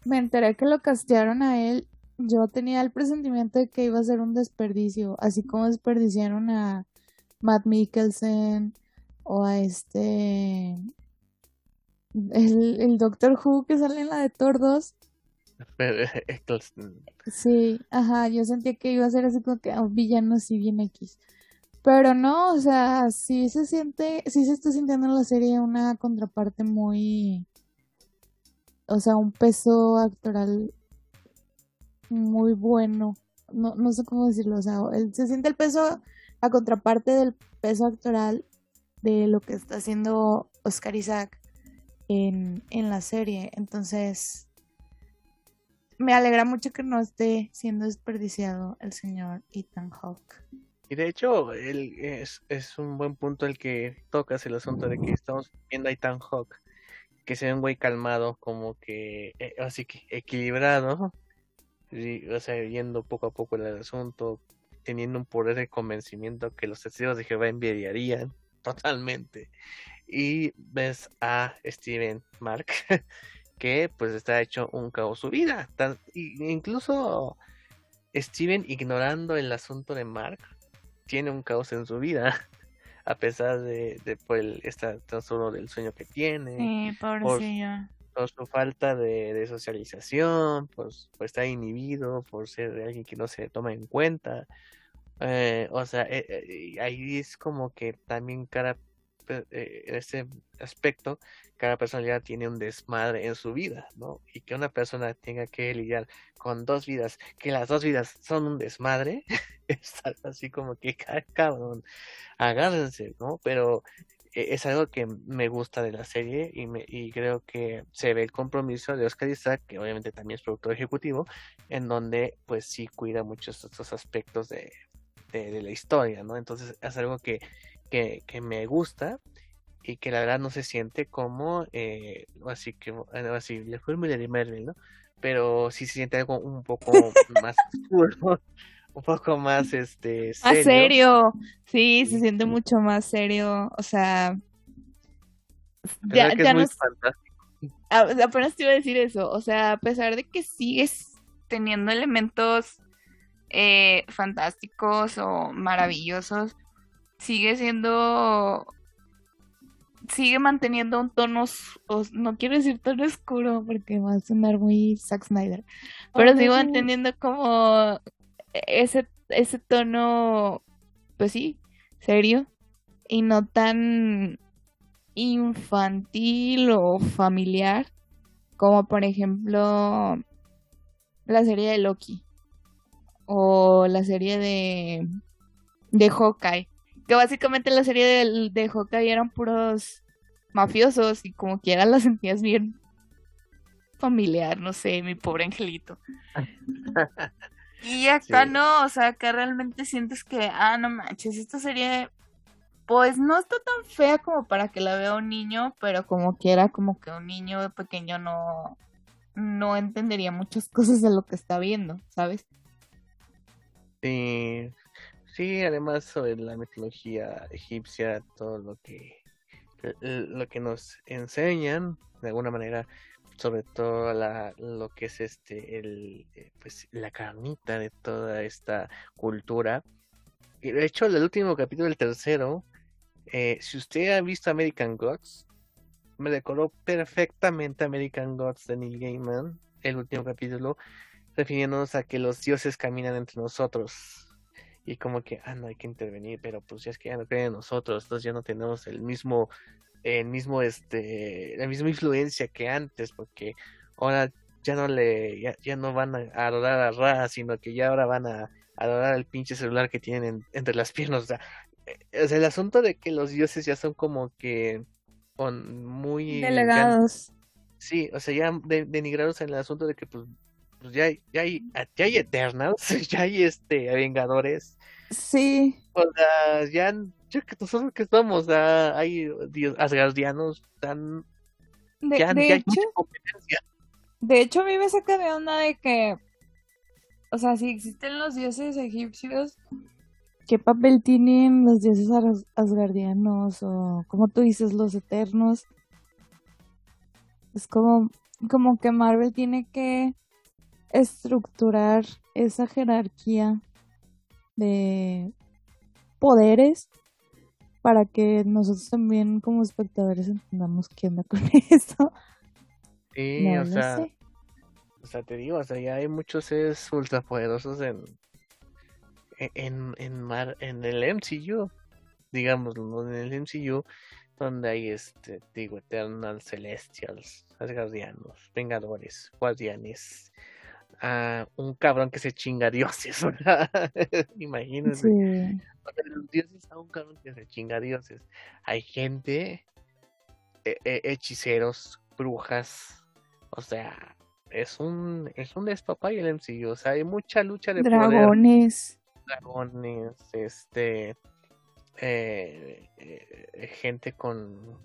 me enteré que lo castearon a él, yo tenía el presentimiento de que iba a ser un desperdicio, así como desperdiciaron a Matt Mikkelsen o a este el, el Doctor Who que sale en la de Thor 2. [laughs] sí, ajá, yo sentía que iba a ser así como que un villano así bien X. Pero no, o sea, sí se siente, sí se está sintiendo en la serie una contraparte muy, o sea, un peso actoral muy bueno. No, no sé cómo decirlo, o sea, se siente el peso la contraparte del peso actoral de lo que está haciendo Oscar Isaac en, en la serie. Entonces, me alegra mucho que no esté siendo desperdiciado el señor Ethan Hawke. Y de hecho, él es, es un buen punto el que tocas el asunto de que estamos viendo a Ethan Hawke, que se ve un güey calmado, como que eh, así que equilibrado, o sea, viendo poco a poco el asunto, teniendo un poder de convencimiento que los testigos de Jehová envidiarían totalmente. Y ves a Steven Mark, [laughs] que pues está hecho un caos su vida. incluso Steven ignorando el asunto de Mark, tiene un caos en su vida. [laughs] A pesar de, de pues, este trastorno del sueño que tiene. Sí, por, por su falta de, socialización, por, por, estar inhibido, por ser alguien que no se toma en cuenta. Eh, o sea, eh, eh, ahí es como que también cada en ese aspecto, cada personalidad tiene un desmadre en su vida, ¿no? Y que una persona tenga que lidiar con dos vidas, que las dos vidas son un desmadre, [laughs] es así como que, cabrón, agárrense, ¿no? Pero e, es algo que me gusta de la serie y, me, y creo que se ve el compromiso de Oscar Isaac, que obviamente también es productor ejecutivo, en donde pues sí cuida muchos estos aspectos de, de, la historia, ¿no? Entonces es algo que, que, que, me gusta y que la verdad no se siente como, eh, así que, así, le fue muy de Marvel, ¿no? Pero sí se siente algo un poco [laughs] más oscuro [laughs] un poco más este serio. serio. Sí, se siente mucho más serio. O sea, ya, ya no es Apenas te iba a decir eso. O sea, a pesar de que sigues teniendo elementos eh, fantásticos o maravillosos, sigue siendo. Sigue manteniendo un tono, no quiero decir tono oscuro porque va a sonar muy Zack Snyder, pero sigo entendiendo como ese, ese tono, pues sí, serio y no tan infantil o familiar como por ejemplo la serie de Loki o la serie de de Hawkeye que básicamente la serie de, de Hawkeye eran puros mafiosos y como quiera la sentías bien familiar, no sé, mi pobre angelito. Y acá no, o sea, acá realmente sientes que, ah, no manches, esta serie, pues no está tan fea como para que la vea un niño, pero como quiera, como que un niño pequeño no, no entendería muchas cosas de lo que está viendo, ¿sabes? Sí, sí, además sobre la mitología egipcia, todo lo que, lo que nos enseñan, de alguna manera, sobre todo la, lo que es este el eh, pues la carnita de toda esta cultura. Y de hecho el último capítulo el tercero eh, si usted ha visto American Gods me recordó perfectamente American Gods de Neil Gaiman el último capítulo refiriéndonos a que los dioses caminan entre nosotros y como que ah no hay que intervenir pero pues ya es que ya no creen en nosotros entonces ya no tenemos el mismo el mismo este la misma influencia que antes porque ahora ya no le ya, no van a adorar a Ra sino que ya ahora van a adorar al pinche celular que tienen entre las piernas o sea, eh, el asunto de que los dioses ya son como que con muy delegados. sí o sea ya denigrados en el asunto de que pues, pues ya, ya hay ya hay Eternals [laughs] ya hay este vengadores. Sí. O sea ya que nosotros que somos, hay dios, asgardianos tan... De, hecho, de hecho, a mí me saca de onda de que, o sea, si existen los dioses egipcios, ¿qué papel tienen los dioses asgardianos o, como tú dices, los eternos? Es como, como que Marvel tiene que estructurar esa jerarquía de poderes para que nosotros también como espectadores entendamos qué onda con [laughs] eso. Sí, o sea, o sea, te digo, o sea, ya hay muchos seres ultrapoderosos en en en, mar, en el MCU, digamos, en el MCU donde hay este, digo, Eternal, Celestials, Asgardianos, Vengadores, Guardianes, a un cabrón que se chinga dioses. [laughs] Imagínense. los dioses a un cabrón que se chinga dioses. Hay gente, e, e, hechiceros, brujas, o sea, es un es un y el MCU, o sea, hay mucha lucha de dragones. Dragones, este eh, eh, gente con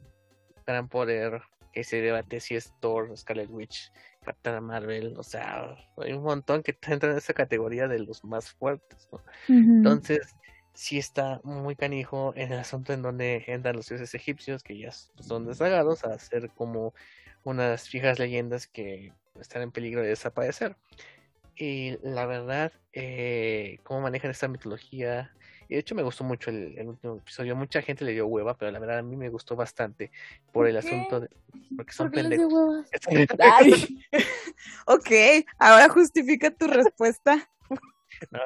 gran poder que se debate si es Thor, Scarlet Witch, Captain Marvel, o sea, hay un montón que entran en esa categoría de los más fuertes, Entonces, sí está muy canijo en el asunto en donde entran los dioses egipcios, que ya son desagados, a ser como unas fijas leyendas que están en peligro de desaparecer. Y la verdad, eh, cómo manejan esta mitología y de hecho me gustó mucho el, último episodio. Mucha gente le dio hueva, pero la verdad a mí me gustó bastante por, el asunto de... Porque son pendejos. [laughs] [laughs] ok, ahora justifica tu respuesta. no,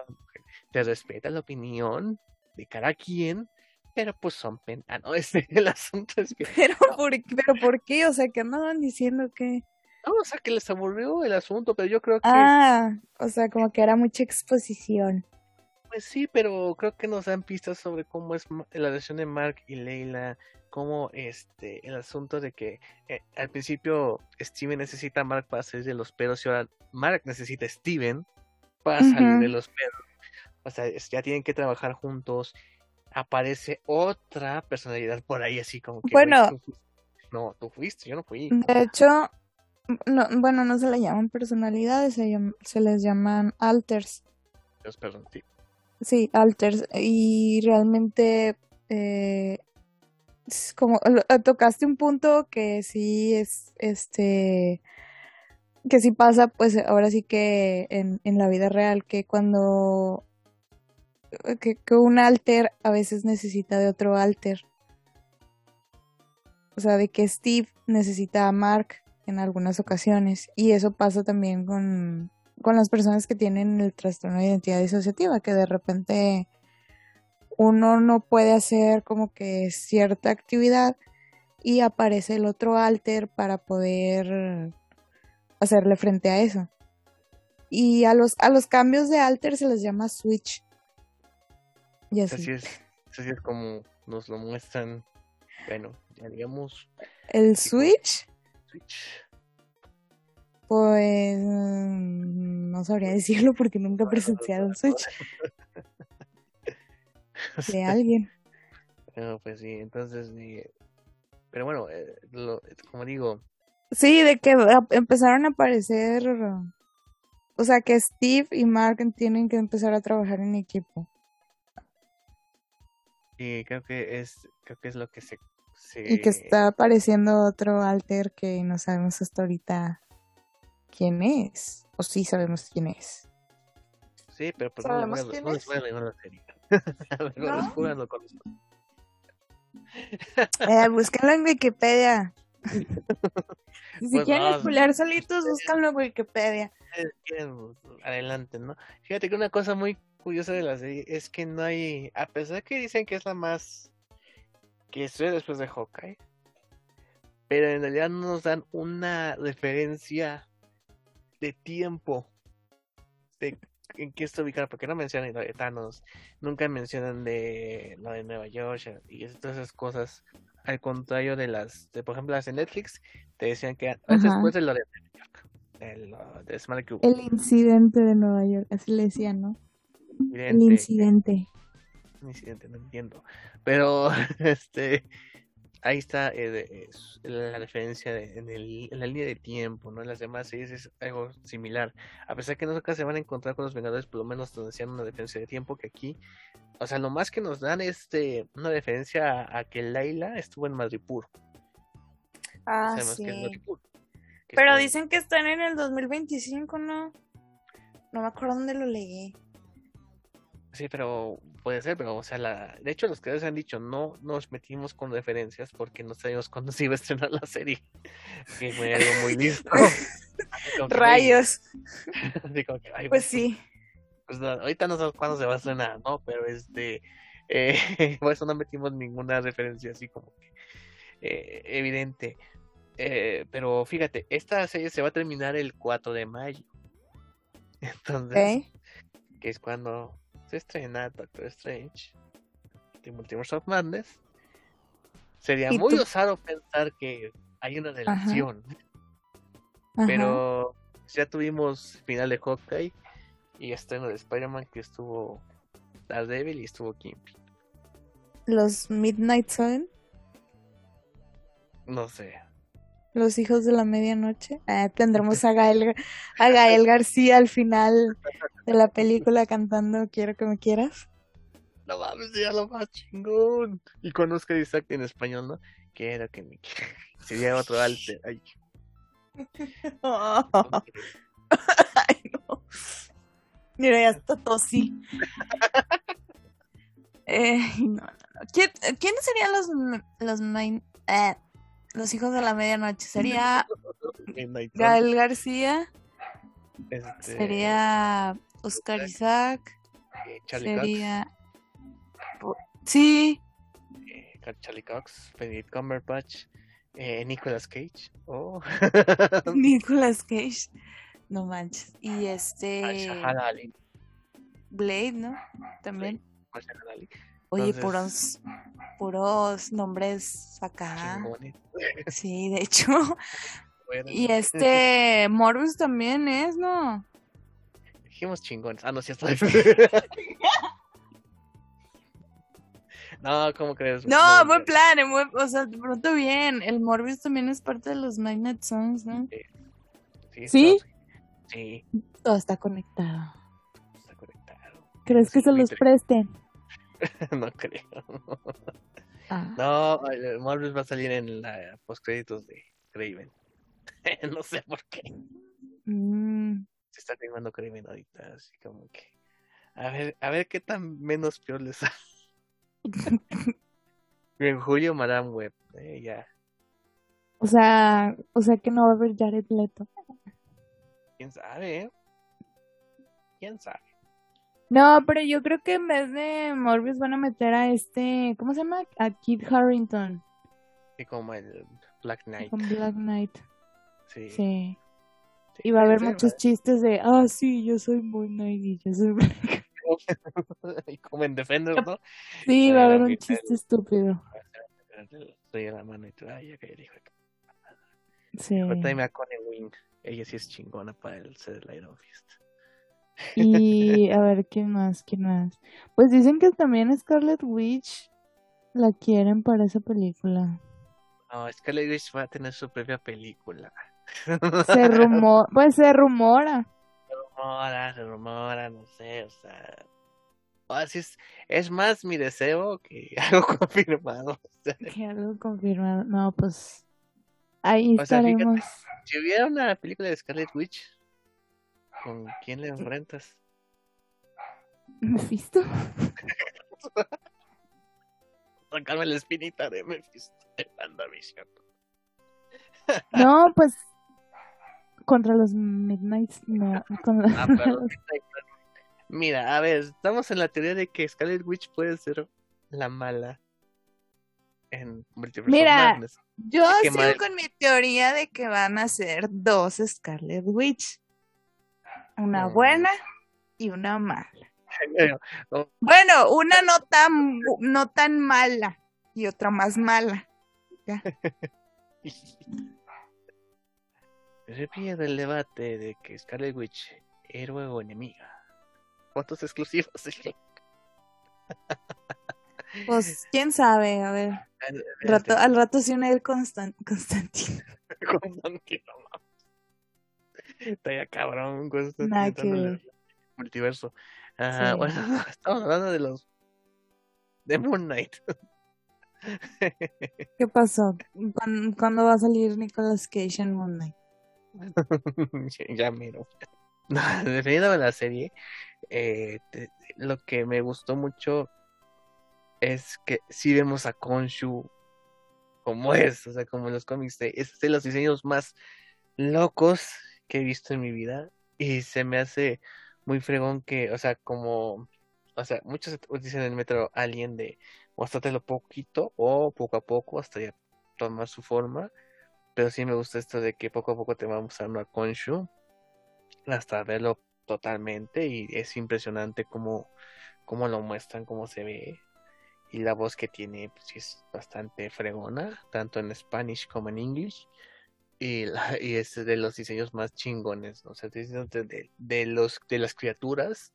te respeta la opinión de cada quien, pero pues son pen... Ah, no, [laughs] este, el asunto es que... Pero, ¿por, pero ¿por qué? O sea, que andaban diciendo que... No, o sea, que les aburrió el asunto, pero yo creo que... Ah, o sea, como que era mucha exposición. Pues sí, pero creo que nos dan pistas sobre cómo es la relación de Mark y Leila, cómo este el asunto de que eh, al principio Steven necesita a Mark para salir de los pedos y ahora Mark necesita a Steven para salir de los pedos. O sea, ya tienen que trabajar juntos. Aparece otra personalidad por ahí así como que bueno, no, tú fuiste, yo no fui. De hecho, no, bueno, no se le llaman personalidades, se, les llaman alters. perdón, sí. Sí, alters. Y realmente, eh, como tocaste un punto que sí es, este, que sí pasa, pues ahora sí que en, en la vida real, que cuando, que, que un alter a veces necesita de otro alter. O sea, de que Steve necesita a Mark en algunas ocasiones. Y eso pasa también con, con las personas que tienen el trastorno de identidad disociativa, que de repente uno no puede hacer como que cierta actividad y aparece el otro alter para poder hacerle frente a eso. Y a los, a los cambios de alter se les llama switch. Y así. es, así es como nos lo muestran, bueno, ya digamos. ¿El switch? Switch pues no sabría decirlo porque nunca he presenciado un Switch [laughs] de alguien. No, pues sí, entonces, pero bueno, eh, como digo. Sí, de que empezaron a aparecer, o sea, que Steve y Mark tienen que empezar a trabajar en equipo. Y creo que es, creo que es lo que se, se... Y que está apareciendo otro alter que no sabemos hasta ahorita quién es. O sí sabemos quién es. Sí, pero pues no, no, quién es? la serie. [laughs] ¿No? con eh, búscalo en Wikipedia. [laughs] si pues quieren no, solitos, búscalo en Wikipedia. Adelante, ¿no? Fíjate que una cosa muy curiosa de la serie es que no hay, a pesar de que dicen que es la más que estoy después de Hawkeye, pero en realidad no nos dan una referencia de tiempo de en qué está ubicado, porque no mencionan lo de Thanos, nunca mencionan de lo de Nueva York y todas esas cosas, al contrario de las, de, por ejemplo las de Netflix, te decían que después de lo de Nueva York, el, de Smart El incidente de Nueva York, así le decían, ¿no? El incidente. Un incidente, no entiendo. Pero, [laughs] este, ahí está eh, la referencia en, la línea de tiempo, ¿no? En las demás series es algo similar. A pesar que nunca se van a encontrar con los Vengadores, por lo menos nos decían una diferencia de tiempo que aquí, o sea, lo más que nos dan es una referencia a, que Laila estuvo en Madripur. Ah, sí. Pero dicen que están en el 2025, ¿no? No me acuerdo dónde lo leí. Sí, pero puede ser, pero o sea, la... de hecho los creadores han dicho, no nos metimos con referencias porque no sabíamos cuándo se iba a estrenar la serie. [laughs] Que fue algo muy listo. [laughs] Rayos. [laughs] pues sí. Pues ahorita no sabemos cuándo se va a estrenar, ¿no? Pero este, eh, por eso no metimos ninguna referencia así como que eh, evidente. Eh, pero fíjate, esta serie se va a terminar el 4 de mayo. Entonces, que es cuando se estrena Doctor Strange, The Multiverse of Madness. Sería muy osado pensar que hay una relación. Pero ya tuvimos final de Hawkeye y estreno de Spider-Man que estuvo Daredevil y estuvo Kingpin. ¿Los Midnight Sun? No sé. Los hijos de la medianoche. Ah, tendremos a Gael, a Gael García al final de la película cantando Quiero que me quieras. No mames, ya lo más chingón. Y conozco Isaac en español, ¿no? Quiero que me quieras. Sería otro alter. Ay. [laughs] Ay, no. Mira, ya está tosí. eh, no, no, no. ¿Quiénes serían los, los main, eh, los hijos de la medianoche. Sería Gael García. Este... Sería Oscar Isaac. Eh, Charlie sería. Cox. Sí. Eh, Charlie Cox, Benedict Cumberbatch, eh, Nicolas Cage. Oh. [laughs] [laughs] Nicolas Cage. No manches. Y este. Blade, ¿no? También. Oye, puros, puros nombres acá. Sí, de hecho. [laughs] Y este Morbius también es, ¿no? Dijimos chingones. Ah, no, sí está. [laughs] no, ¿cómo crees? No, buen plan, o sea, de pronto bien. El Morbius también es parte de los Night Songs, ¿no? Sí. ¿Sí? Sí. Todo está conectado. Está conectado. ¿Crees que se los presten? [laughs] no creo. Ah. No, Morbius va a salir en la postcréditos de Craven. [laughs] no sé por qué. Mm. Se está filmando Craven ahorita, así como que. A ver, a ver qué tan menos peor les sale. [laughs] en julio, Madame Web, eh, ya. O sea, o sea que no va a haber Jared Leto. ¿Quién sabe? Eh? ¿Quién sabe? No, pero yo creo que en vez de Morbius van a meter a este, ¿cómo se llama? A Kid Harrington. Y como el Black Knight. Con Black Knight. Sí. Sí. y va a haber muchos chistes de, ah, sí, yo soy Moon Knight y yo soy Black [laughs] Y como en Defender, ¿no? Sí, va a haber un chiste estúpido. Soy la mano y tú, ay, ya que dijo. Sí. Ahorita me a Connie Wing. Ella sí es chingona para el ser el Iron Fist. Y a ver, ¿quién más? ¿Quién más? Pues dicen que también Scarlet Witch la quieren para esa película. No, Scarlet Witch va a tener su propia película. Se rumora, pues se rumora. Se rumora, se rumora, no sé, o sea. Así es, es más mi deseo que [laughs] algo confirmado. Que algo confirmado. No, pues ahí estaremos. si hubiera una película de Scarlet Witch, ¿Con quién le enfrentas? Mephisto. Sacarme [laughs] la espinita de Mephisto en WandaVision. no, pues contra los Midnights. No, [laughs] ah, Mira, a ver, estamos en la teoría de que Scarlet Witch puede ser la mala en Multiverse Mira, yo sigo con mi teoría de que van a ser dos Scarlet Witch. Una buena y una mala. Bueno, una no tan, no tan mala y otra más mala. ¿Ya? [laughs] Se pierde el debate de que Scarlet Witch, héroe o enemiga. ¿Cuántos exclusivos? [laughs] pues quién sabe, a ver. Al rato, al rato sí una Constant [laughs] Constantino. Constantino, Está ya cabrón, multiverso. Ah, Bueno, [laughs] estamos hablando de los de Moon Knight. [laughs] ¿Qué pasó? ¿Cuándo, va a salir Nicolas Cage en Moon Knight? [laughs] ya miro. Definiendo de la serie, eh, lo que me gustó mucho es que si vemos a Konshu como es, o sea, como en los cómics, es de los diseños más locos que he visto en mi vida y se me hace muy fregón que, o sea, como, o sea, muchos dicen en el metro alien de lo poquito o poco a poco hasta ya tomar su forma, pero sí me gusta esto de que poco a poco te va mostrando a Konshu hasta verlo totalmente y es impresionante cómo, cómo lo muestran, cómo se ve y la voz que tiene pues es bastante fregona, tanto en Spanish como en English y, la, y es de los diseños más chingones, o sea, de, de, los de las criaturas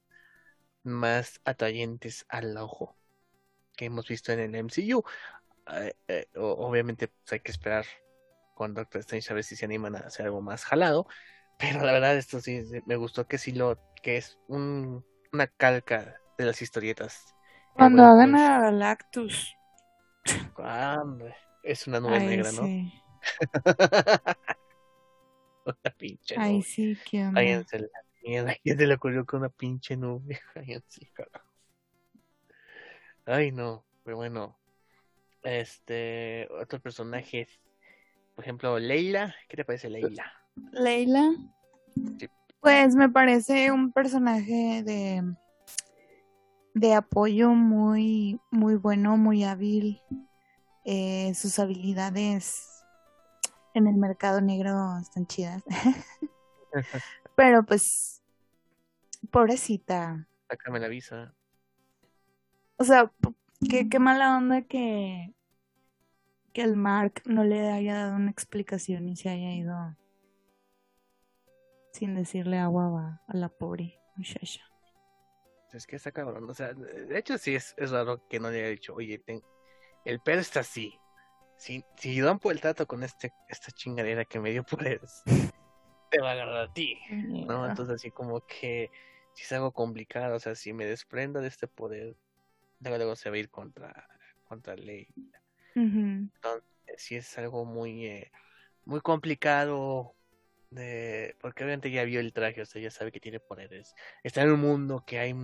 más atrayentes al ojo que hemos visto en el MCU. Eh, eh, obviamente pues, hay que esperar con Doctor Strange a ver si se animan a hacer algo más jalado, [laughs] pero la verdad esto sí me gustó que sí lo que es un, una calca de las historietas. Cuando hagan a Galactus. es una nube negra, ¿no? Una pinche Ay, sí, qué Alguien se, se le ocurrió con una pinche nube. [laughs] Ay, no, pero bueno. Este, otro personaje, por ejemplo, Leila. ¿Qué te parece Leila? Leila. Pues me parece un personaje de, de apoyo muy, muy bueno, muy hábil. Eh, sus habilidades en el mercado negro están chidas. [laughs] [laughs] Pero pues, pobrecita. Sácame la visa. O sea, qué, qué mala onda que, que el Mark no le haya dado una explicación y se haya ido sin decirle agua a la pobre muchacha. Es que está cabrón. O sea, de hecho sí es, es raro que no le haya dicho, oye, el perro está así. Si, si dan por el trato con este, esta chingadera que me dio poderes, [laughs] te va a agarrar a ti. ¿No? Entonces así como que si es algo complicado, o sea, si me desprendo de este poder, luego, luego se va a ir contra, contra ley. Entonces, sí es algo muy, eh, muy complicado, de, porque obviamente ya vio el traje, o sea, ya sabe que tiene poderes. Está en un mundo que hay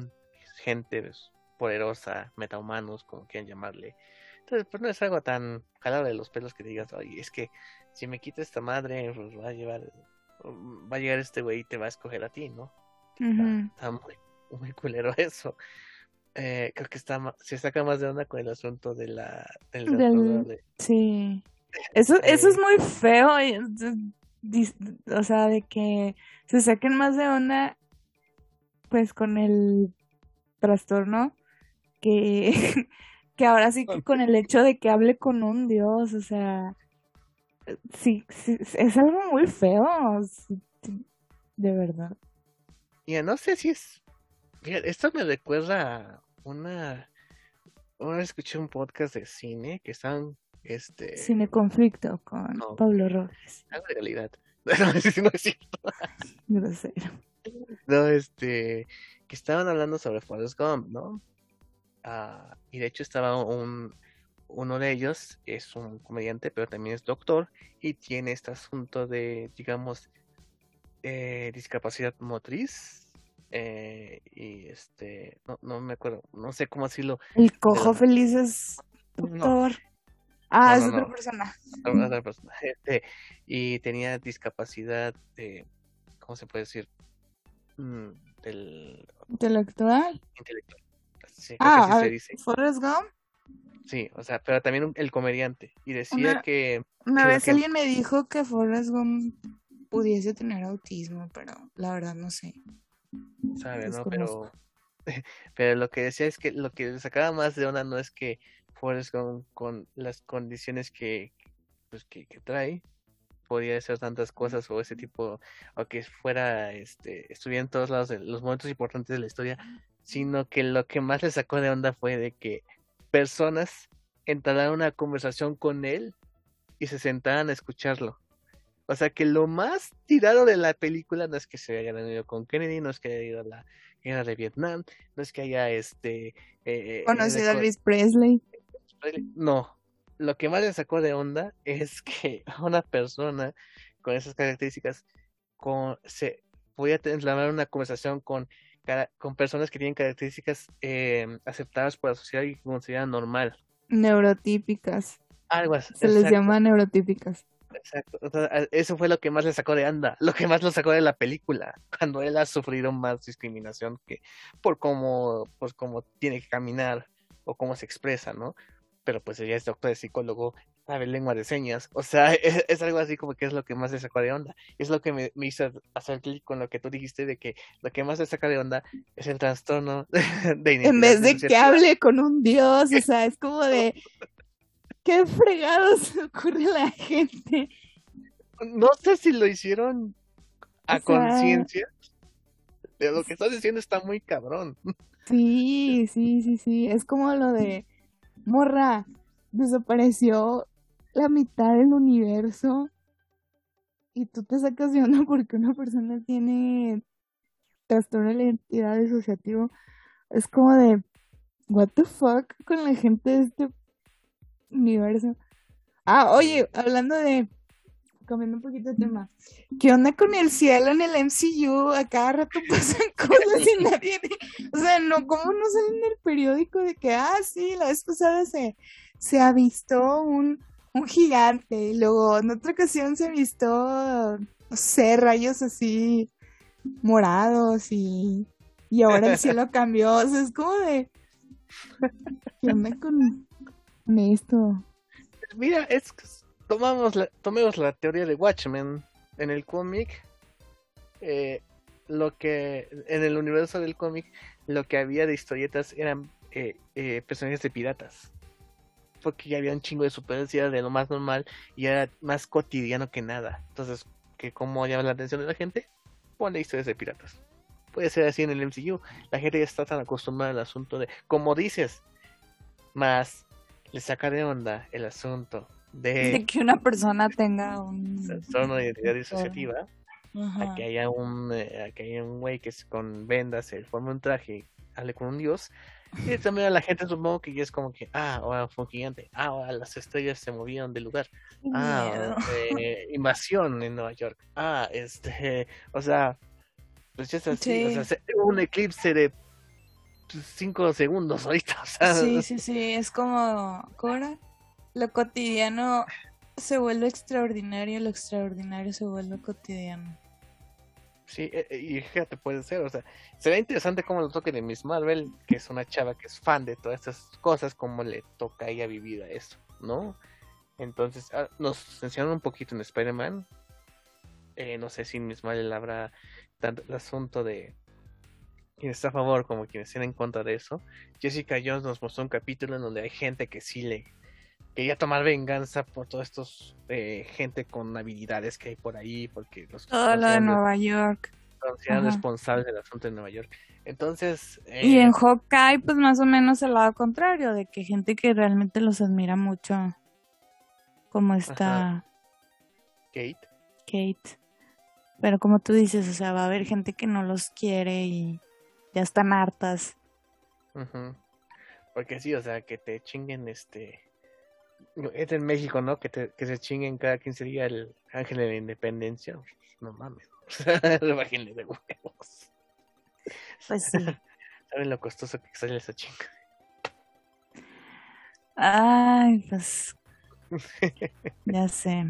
gente pues, poderosa, metahumanos, como quieran llamarle. Entonces, pues no es algo tan jalado de los pelos que digas, oye, es que si me quita esta madre, pues va a llevar, va a llegar este güey y te va a escoger a ti, ¿no? Está, muy, muy culero [laughs] eso. Eh, creo que está se saca más de onda con el asunto de la del, sí eso [laughs] eso es muy feo o sea, de que se saquen más de onda, pues con el trastorno, que, [laughs] que ahora sí que con el hecho de que hable con un dios, o sea, sí, sí es algo muy feo, de verdad. Ya no sé si es, esto me recuerda a una, una escuché un podcast de cine que están este... Cine conflicto con Pablo Rojas. Algo de realidad. [laughs] No, no es cierto. No, este, que estaban hablando sobre Forrest Gump, ¿no? Ah, y de hecho estaba un, uno de ellos, es un comediante, pero también es doctor, y tiene este asunto de, digamos, eh, discapacidad motriz. Eh, y este, no, no me acuerdo, no sé cómo decirlo. El cojo feliz es doctor. Ah, es otra persona. Otra [laughs] persona. Este, y tenía discapacidad de, ¿cómo se puede decir? Mm, del... Intelectual. Intelectual. Sí, ah, se dice. Forrest Gump. Sí, o sea, pero también el comediante. Y decía que... Una vez alguien me dijo que Forrest Gump pudiese tener autismo, pero la verdad no sé. Sabe, ¿no? Pero, [laughs] pero lo que decía es que lo que sacaba más de onda no es que Forrest con, con las condiciones que, pues, que, trae, podía hacer tantas cosas o ese tipo, o que fuera, este, estuviera en todos lados los momentos importantes de la historia, sino que lo que más le sacó de onda fue de que personas entraran a una conversación con él y se sentaran a escucharlo. O sea que lo más tirado de la película no es que se hayan ido con Kennedy, no es que haya ido a la guerra de Vietnam, no es que haya este eh, eh conocido a Elvis Presley. No, lo que más le sacó de onda [laughs] es que una persona con esas características con, se podía tener una conversación con, con personas que tienen características eh, aceptadas por la sociedad y consideradas normal. Neurotípicas. Algo así. Se les llama neurotípicas. Exacto. eso fue lo que más le sacó de anda, lo que más lo sacó de la película, [laughs] cuando él ha sufrido más discriminación que por cómo, por cómo tiene que caminar o cómo se expresa, ¿no? pero pues ella es doctor de psicólogo, sabe lengua de señas, o sea, [laughs] es, algo así como que es lo que más le saca de onda. Es lo que me, hizo hacer clic con lo que tú dijiste de que lo que más le saca de onda es el trastorno [laughs] de. En vez de que hable con un dios, o sea, es como de... [laughs] ¿Qué fregados ocurre a la gente? No sé si lo hicieron a conciencia. De lo que estás diciendo está muy cabrón. Sí, sí, sí, sí. Es como lo de morra. Desapareció la mitad del universo. Y tú te sacas de onda porque una persona tiene trastorno de la identidad disociativo. Es como de, what the fuck con la gente de este universo. Ah, oye, hablando de cambiando un poquito de tema. ¿Qué onda con el cielo en el MCU? A cada rato [laughs] pasan cosas y nadie. O sea, no, ¿cómo no sale en el periódico de que, ah, sí, la vez pasada se, se ha visto un, un gigante y luego en otra ocasión se visto, no sé, rayos así morados y, y ahora el cielo [laughs] cambió? O sea, es como de. ¿Qué onda con, con esto? Mira, es tomamos la, tomemos la teoría de Watchmen en el cómic. Eh, lo que en el universo del cómic lo que había de historietas eran eh, eh, personajes de piratas porque ya había un chingo de superhéroes de lo más normal y era más cotidiano que nada. Entonces que como llama la atención de la gente pone historias de piratas. Puede ser así en el MCU la gente ya está tan acostumbrada al asunto de como dices más le saca de onda el asunto de, [laughs] que una persona tenga un trastorno de identidad [laughs] disociativa a que haya un eh, que haya un güey que es con vendas se forme un traje hable con un dios y también a la gente supongo que ya es como que ah ahora fue un gigante ah ahora las estrellas se movieron del lugar ah eh, invasión en Nueva York ah este o sea pues ya es así o sea un eclipse de cinco segundos ahorita o sea, sí sí sí es como ¿cómo lo cotidiano se vuelve extraordinario, lo extraordinario se vuelve cotidiano. Sí, e, e, y fíjate, puede ser, o sea, será interesante cómo lo toque de Miss Marvel, que es una chava que es fan de todas estas cosas, cómo le toca a ella vivir a eso, ¿no? Entonces, ah, nos enseñaron un poquito en Spider-Man, eh, no sé si Miss Marvel habrá tanto el asunto de quien está a favor como quien está en contra de eso. Jessica Jones nos mostró un capítulo en donde hay gente que sí le quería tomar venganza por todos estos eh, gente con habilidades que hay por ahí, porque los todo lo de Nueva York sean responsables del asunto de Nueva York. Entonces. y en eh, Hawkeye, pues más o menos el lado contrario, de que gente que realmente los admira mucho, como está. Kate. Kate. Pero como tú dices, o sea, va a haber gente que no los quiere y ya están hartas. Porque sí, o sea, que te chinguen este es en México, ¿no? Que, te, que se chinguen cada quien sería el ángel de la independencia. No mames. [laughs] ángel de huevos. Pues sí. [laughs] ¿Saben lo costoso que sale esa chinga? Ay, pues. [laughs] ya sé.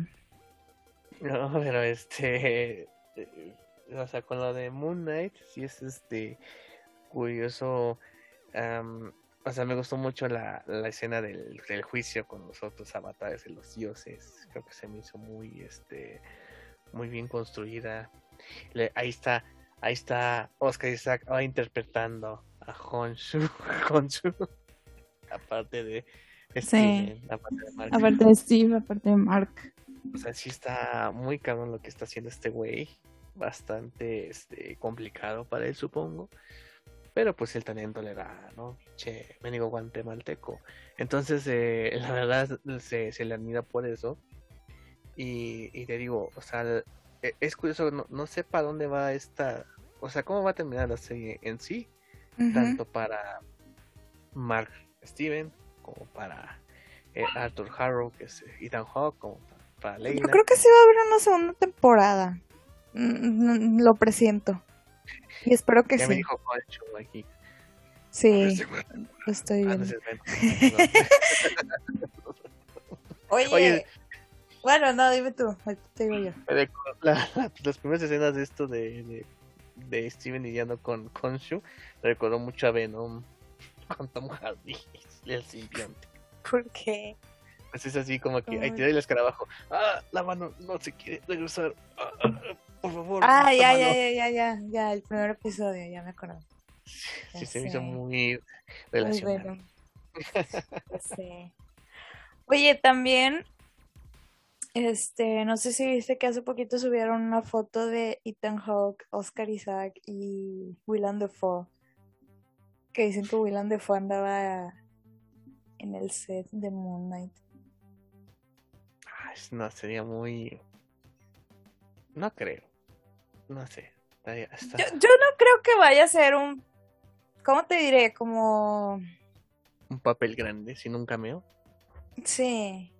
No, pero este. Eh, o sea, con lo de Moon Knight, sí es este. Curioso. O sea, me gustó mucho la, la escena del, del, juicio con los otros avatares de los dioses. Creo que se me hizo muy, este, muy bien construida. ahí está, ahí está Oscar Isaac interpretando a Honshu, [laughs] Honshu aparte de Steve, aparte de Mark. Aparte de Steve, aparte de Mark. O sea, sí está muy cabrón lo que está haciendo este güey. Bastante este, complicado para él, supongo pero pues el talento le da, ¿no? Che, digo guantemalteco. Entonces, eh, la verdad, se, se, le admira por eso. Y, y te digo, o sea, e, es curioso, no, no sé para dónde va esta, o sea, cómo va a terminar la serie en sí, tanto para Mark Steven como para eh, Arthur Harrow, que es Ethan Hawke, como para, para Yo creo que sí va a haber una segunda temporada. Mm, mm, lo presiento. Y espero que ya sí. me dijo aquí. Sí, lo estoy ah, viendo. [laughs] Oye, bueno, no, dime tú, te digo yo. las primeras escenas de esto de, de, de Steven lidiando con Konshu recordó mucho a Venom con Tom Hardy, el simbionte. ¿Por qué? Pues es así como que ahí te doy el escarabajo. Ah, la mano no se quiere regresar. Ah, ah, ah, por favor. Ah, ya, ya, ya, ya, ya, ya, el primer episodio, ya me acuerdo. Sí, se me hizo muy relacionado. sí. [laughs] Oye, también, este, no sé si viste que hace poquito subieron una foto de Ethan Hawke, Oscar Isaac y Willem Dafoe. Que dicen que Willem Dafoe andaba en el set de Moon Knight. no, sería muy... No creo. No sé. Yo, yo no creo que vaya a ser un... ¿Cómo te diré? Como... Un papel grande, sin un cameo. Sí.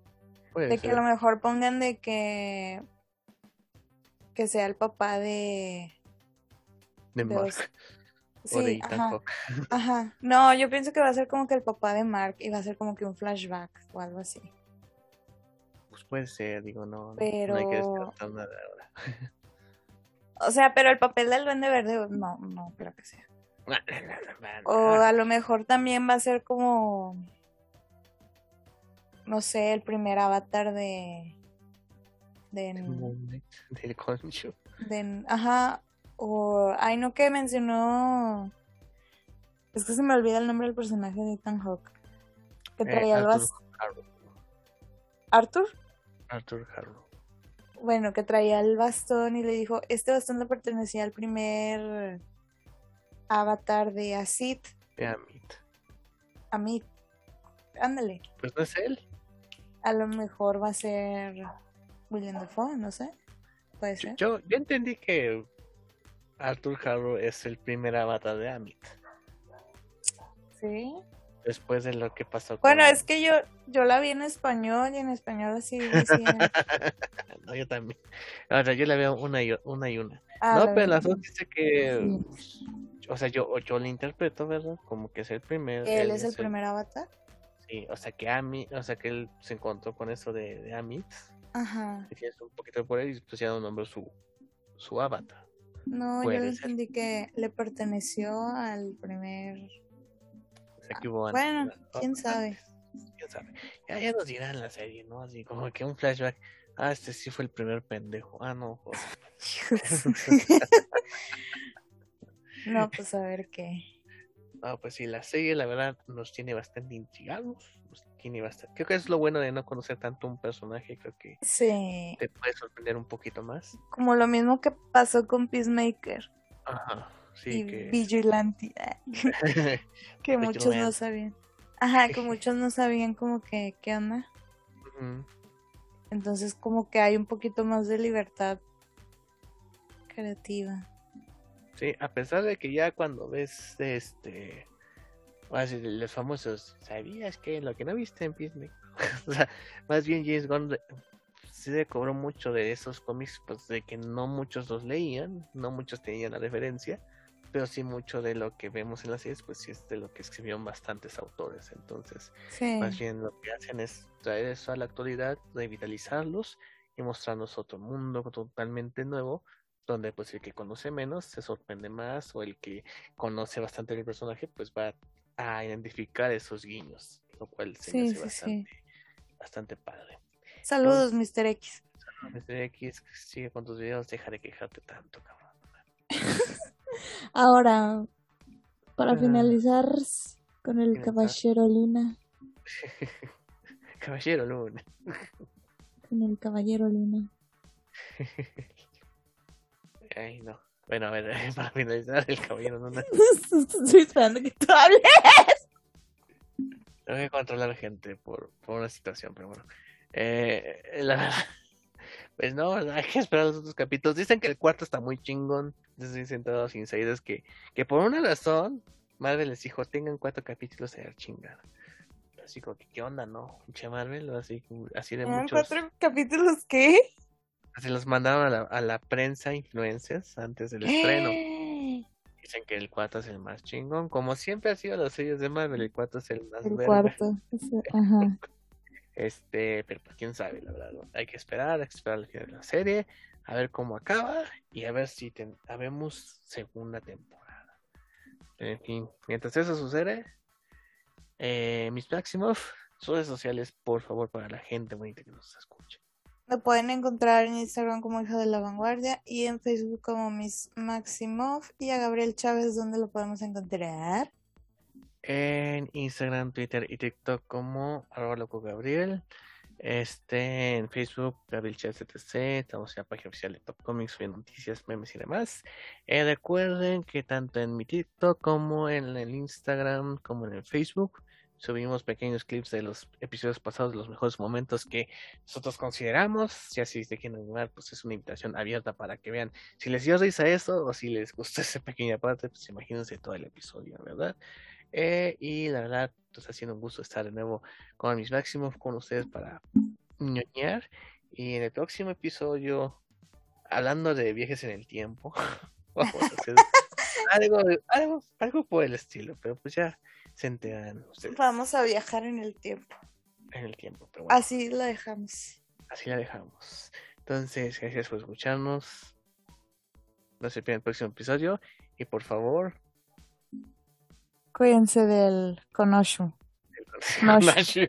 de que a lo mejor pongan de que... Que sea el papá de... De, Mark. Sí, ajá, [laughs] ajá. No, yo pienso que va a ser como que el papá de Mark y va a ser como que un flashback o algo así. Pues puede ser, digo, no, pero... no hay que descartar nada ahora. [laughs] o sea, pero el papel del Duende Verde, no, no creo que sea. [laughs] o a lo mejor también va a ser como, no sé, el primer avatar de... De, del concho. De, ajá, o, ay, no, que mencionó. Es que se me olvida el nombre del personaje de Ethan Hawke. Que eh, traía el. ¿Arthur? Arthur Harrow. Bueno, que traía el bastón y le dijo: Este bastón le pertenecía al primer avatar de Asit. De Amit. Amit. Ándale. Pues no es él. A lo mejor va a ser William Dafoe, no sé. Puede ser. Yo, yo entendí que Arthur Harrow es el primer avatar de Amit. Sí. Después de lo que pasó con... Bueno, es que yo, yo la vi en español y en español así [laughs] decía. no, yo también. Ahora yo la veo una y una. Y una. Ah, no, pero la dos dice que... O sea, yo, yo la interpreto, ¿verdad? Como que es el primer... ¿Él, es el primer avatar? Sí, o sea que Amit, o sea que él se encontró con eso de, de Amit. Ajá. Un poquito por él y pues ya nombró su, su avatar. No, yo entendí que le perteneció al primer. Bueno, quién sabe. ¿Quién sabe? Ya, ya nos dirán la serie, ¿no? Así como que un flashback. Ah, este sí fue el primer pendejo. Ah, no. [laughs] no, pues a ver qué. No, pues sí, la serie la verdad nos tiene bastante intrigados tiene bastante. Creo que es lo bueno de no conocer tanto un personaje, creo que sí. te puede sorprender un poquito más. Como lo mismo que pasó con Peacemaker. Ajá, sí. Y que... Vigilante. [laughs] [laughs] que muchos no sabían. Ajá, que [laughs] muchos no sabían como que qué onda. Entonces como que hay un poquito más de libertad creativa. Sí, a pesar de que ya cuando ves este los famosos, ¿sabías que lo que no viste en Disney? o sea, más bien James Gunn se cobró mucho de esos cómics, pues de que no muchos los leían, no muchos tenían la referencia, pero sí mucho de lo que vemos en las series, pues sí es de lo que escribieron bastantes autores. Entonces, más bien lo que hacen es traer eso a la actualidad, revitalizarlos y mostrarnos otro mundo totalmente nuevo donde pues el que conoce menos se sorprende más o el que conoce bastante el personaje pues va a identificar esos guiños, lo cual se me hace bastante, bastante padre. Saludos, Mr. X. Saludos, Mr. X. Sigue con tus videos, deja de quejarte tanto, cabrón. Ahora, para ah. finalizar con el Caballero Luna. [laughs] caballero Luna. con el Caballero Luna. [laughs] Ay, no. Bueno, a ver, [laughs] para finalizar el caballero no Estoy esperando que tú hables. Tengo que controlar gente por, por una situación, pero bueno. Eh, la verdad, pues no, [laughs] hay que esperar los otros capítulos. Dicen que el cuarto está muy chingón. Estoy sentado sin es que, que por una razón, Marvel les dijo, tengan cuatro capítulos de chingada. Así como que, ¿qué onda, no? Che Marvel, así, así de muchos. ¿Cuatro capítulos qué? Se los mandaron a la, a la prensa influencias antes del estreno. Dicen que el 4 es el más chingón. Como siempre ha sido los sellos de Marvel, el 4 es el más El cuarto. Ajá. [laughs] Este, pero pues quién sabe, la verdad. Hay que esperar, hay que esperar al final de la serie, a ver cómo acaba y a ver si ten, habemos segunda temporada. En fin, mientras eso sucede, eh, Miss Maximoff, sus redes sociales, por favor, para la gente bonita que nos escucha. Me pueden encontrar en Instagram como Hija de la Vanguardia y en Facebook como Miss Maximoff y a Gabriel Chávez, ¿dónde lo podemos encontrar? En Instagram, Twitter y TikTok como loco Gabriel. Este, en Facebook, Gabriel etc. Estamos en la página oficial de Top Comics, subiendo noticias, memes y demás. Eh, recuerden que tanto en mi TikTok como en el Instagram, como en el Facebook, subimos pequeños clips de los episodios pasados, de los mejores momentos que nosotros consideramos. Si así te quieren animar, pues es una invitación abierta para que vean si les dio risa eso o si les gustó esa pequeña parte, pues imagínense todo el episodio, ¿verdad? Eh, y la verdad, pues ha sido un gusto estar de nuevo con mis máximos con ustedes para ñoñar. Y en el próximo episodio, hablando de viajes en el tiempo, [laughs] vamos a hacer [laughs] algo, algo, algo por el estilo, pero pues ya se enteran ustedes. Vamos a viajar en el tiempo. En el tiempo, pero bueno. Así la dejamos. Así la dejamos. Entonces, gracias por escucharnos. No se pierdan el próximo episodio. Y por favor. Cuídense del Konoshu. Conashu.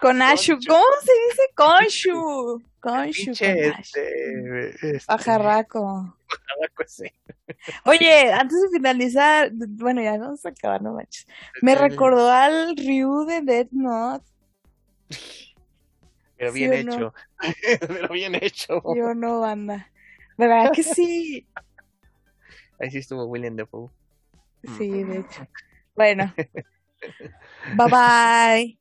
Konashu. ¿Cómo se dice Konshu? Konshu. Pinche, Konashu. este, este, Pajarraco. pajarraco, sí. Oye, antes de finalizar, bueno, ya vamos a acabar, no manches. Me recordó al Ryu de Death Note. Pero ¿Sí bien no? hecho. [laughs] pero bien hecho. Yo no, banda. ¿Verdad que sí? Ahí sí estuvo William Defoe. Sí, de hecho. Bueno. Bye bye.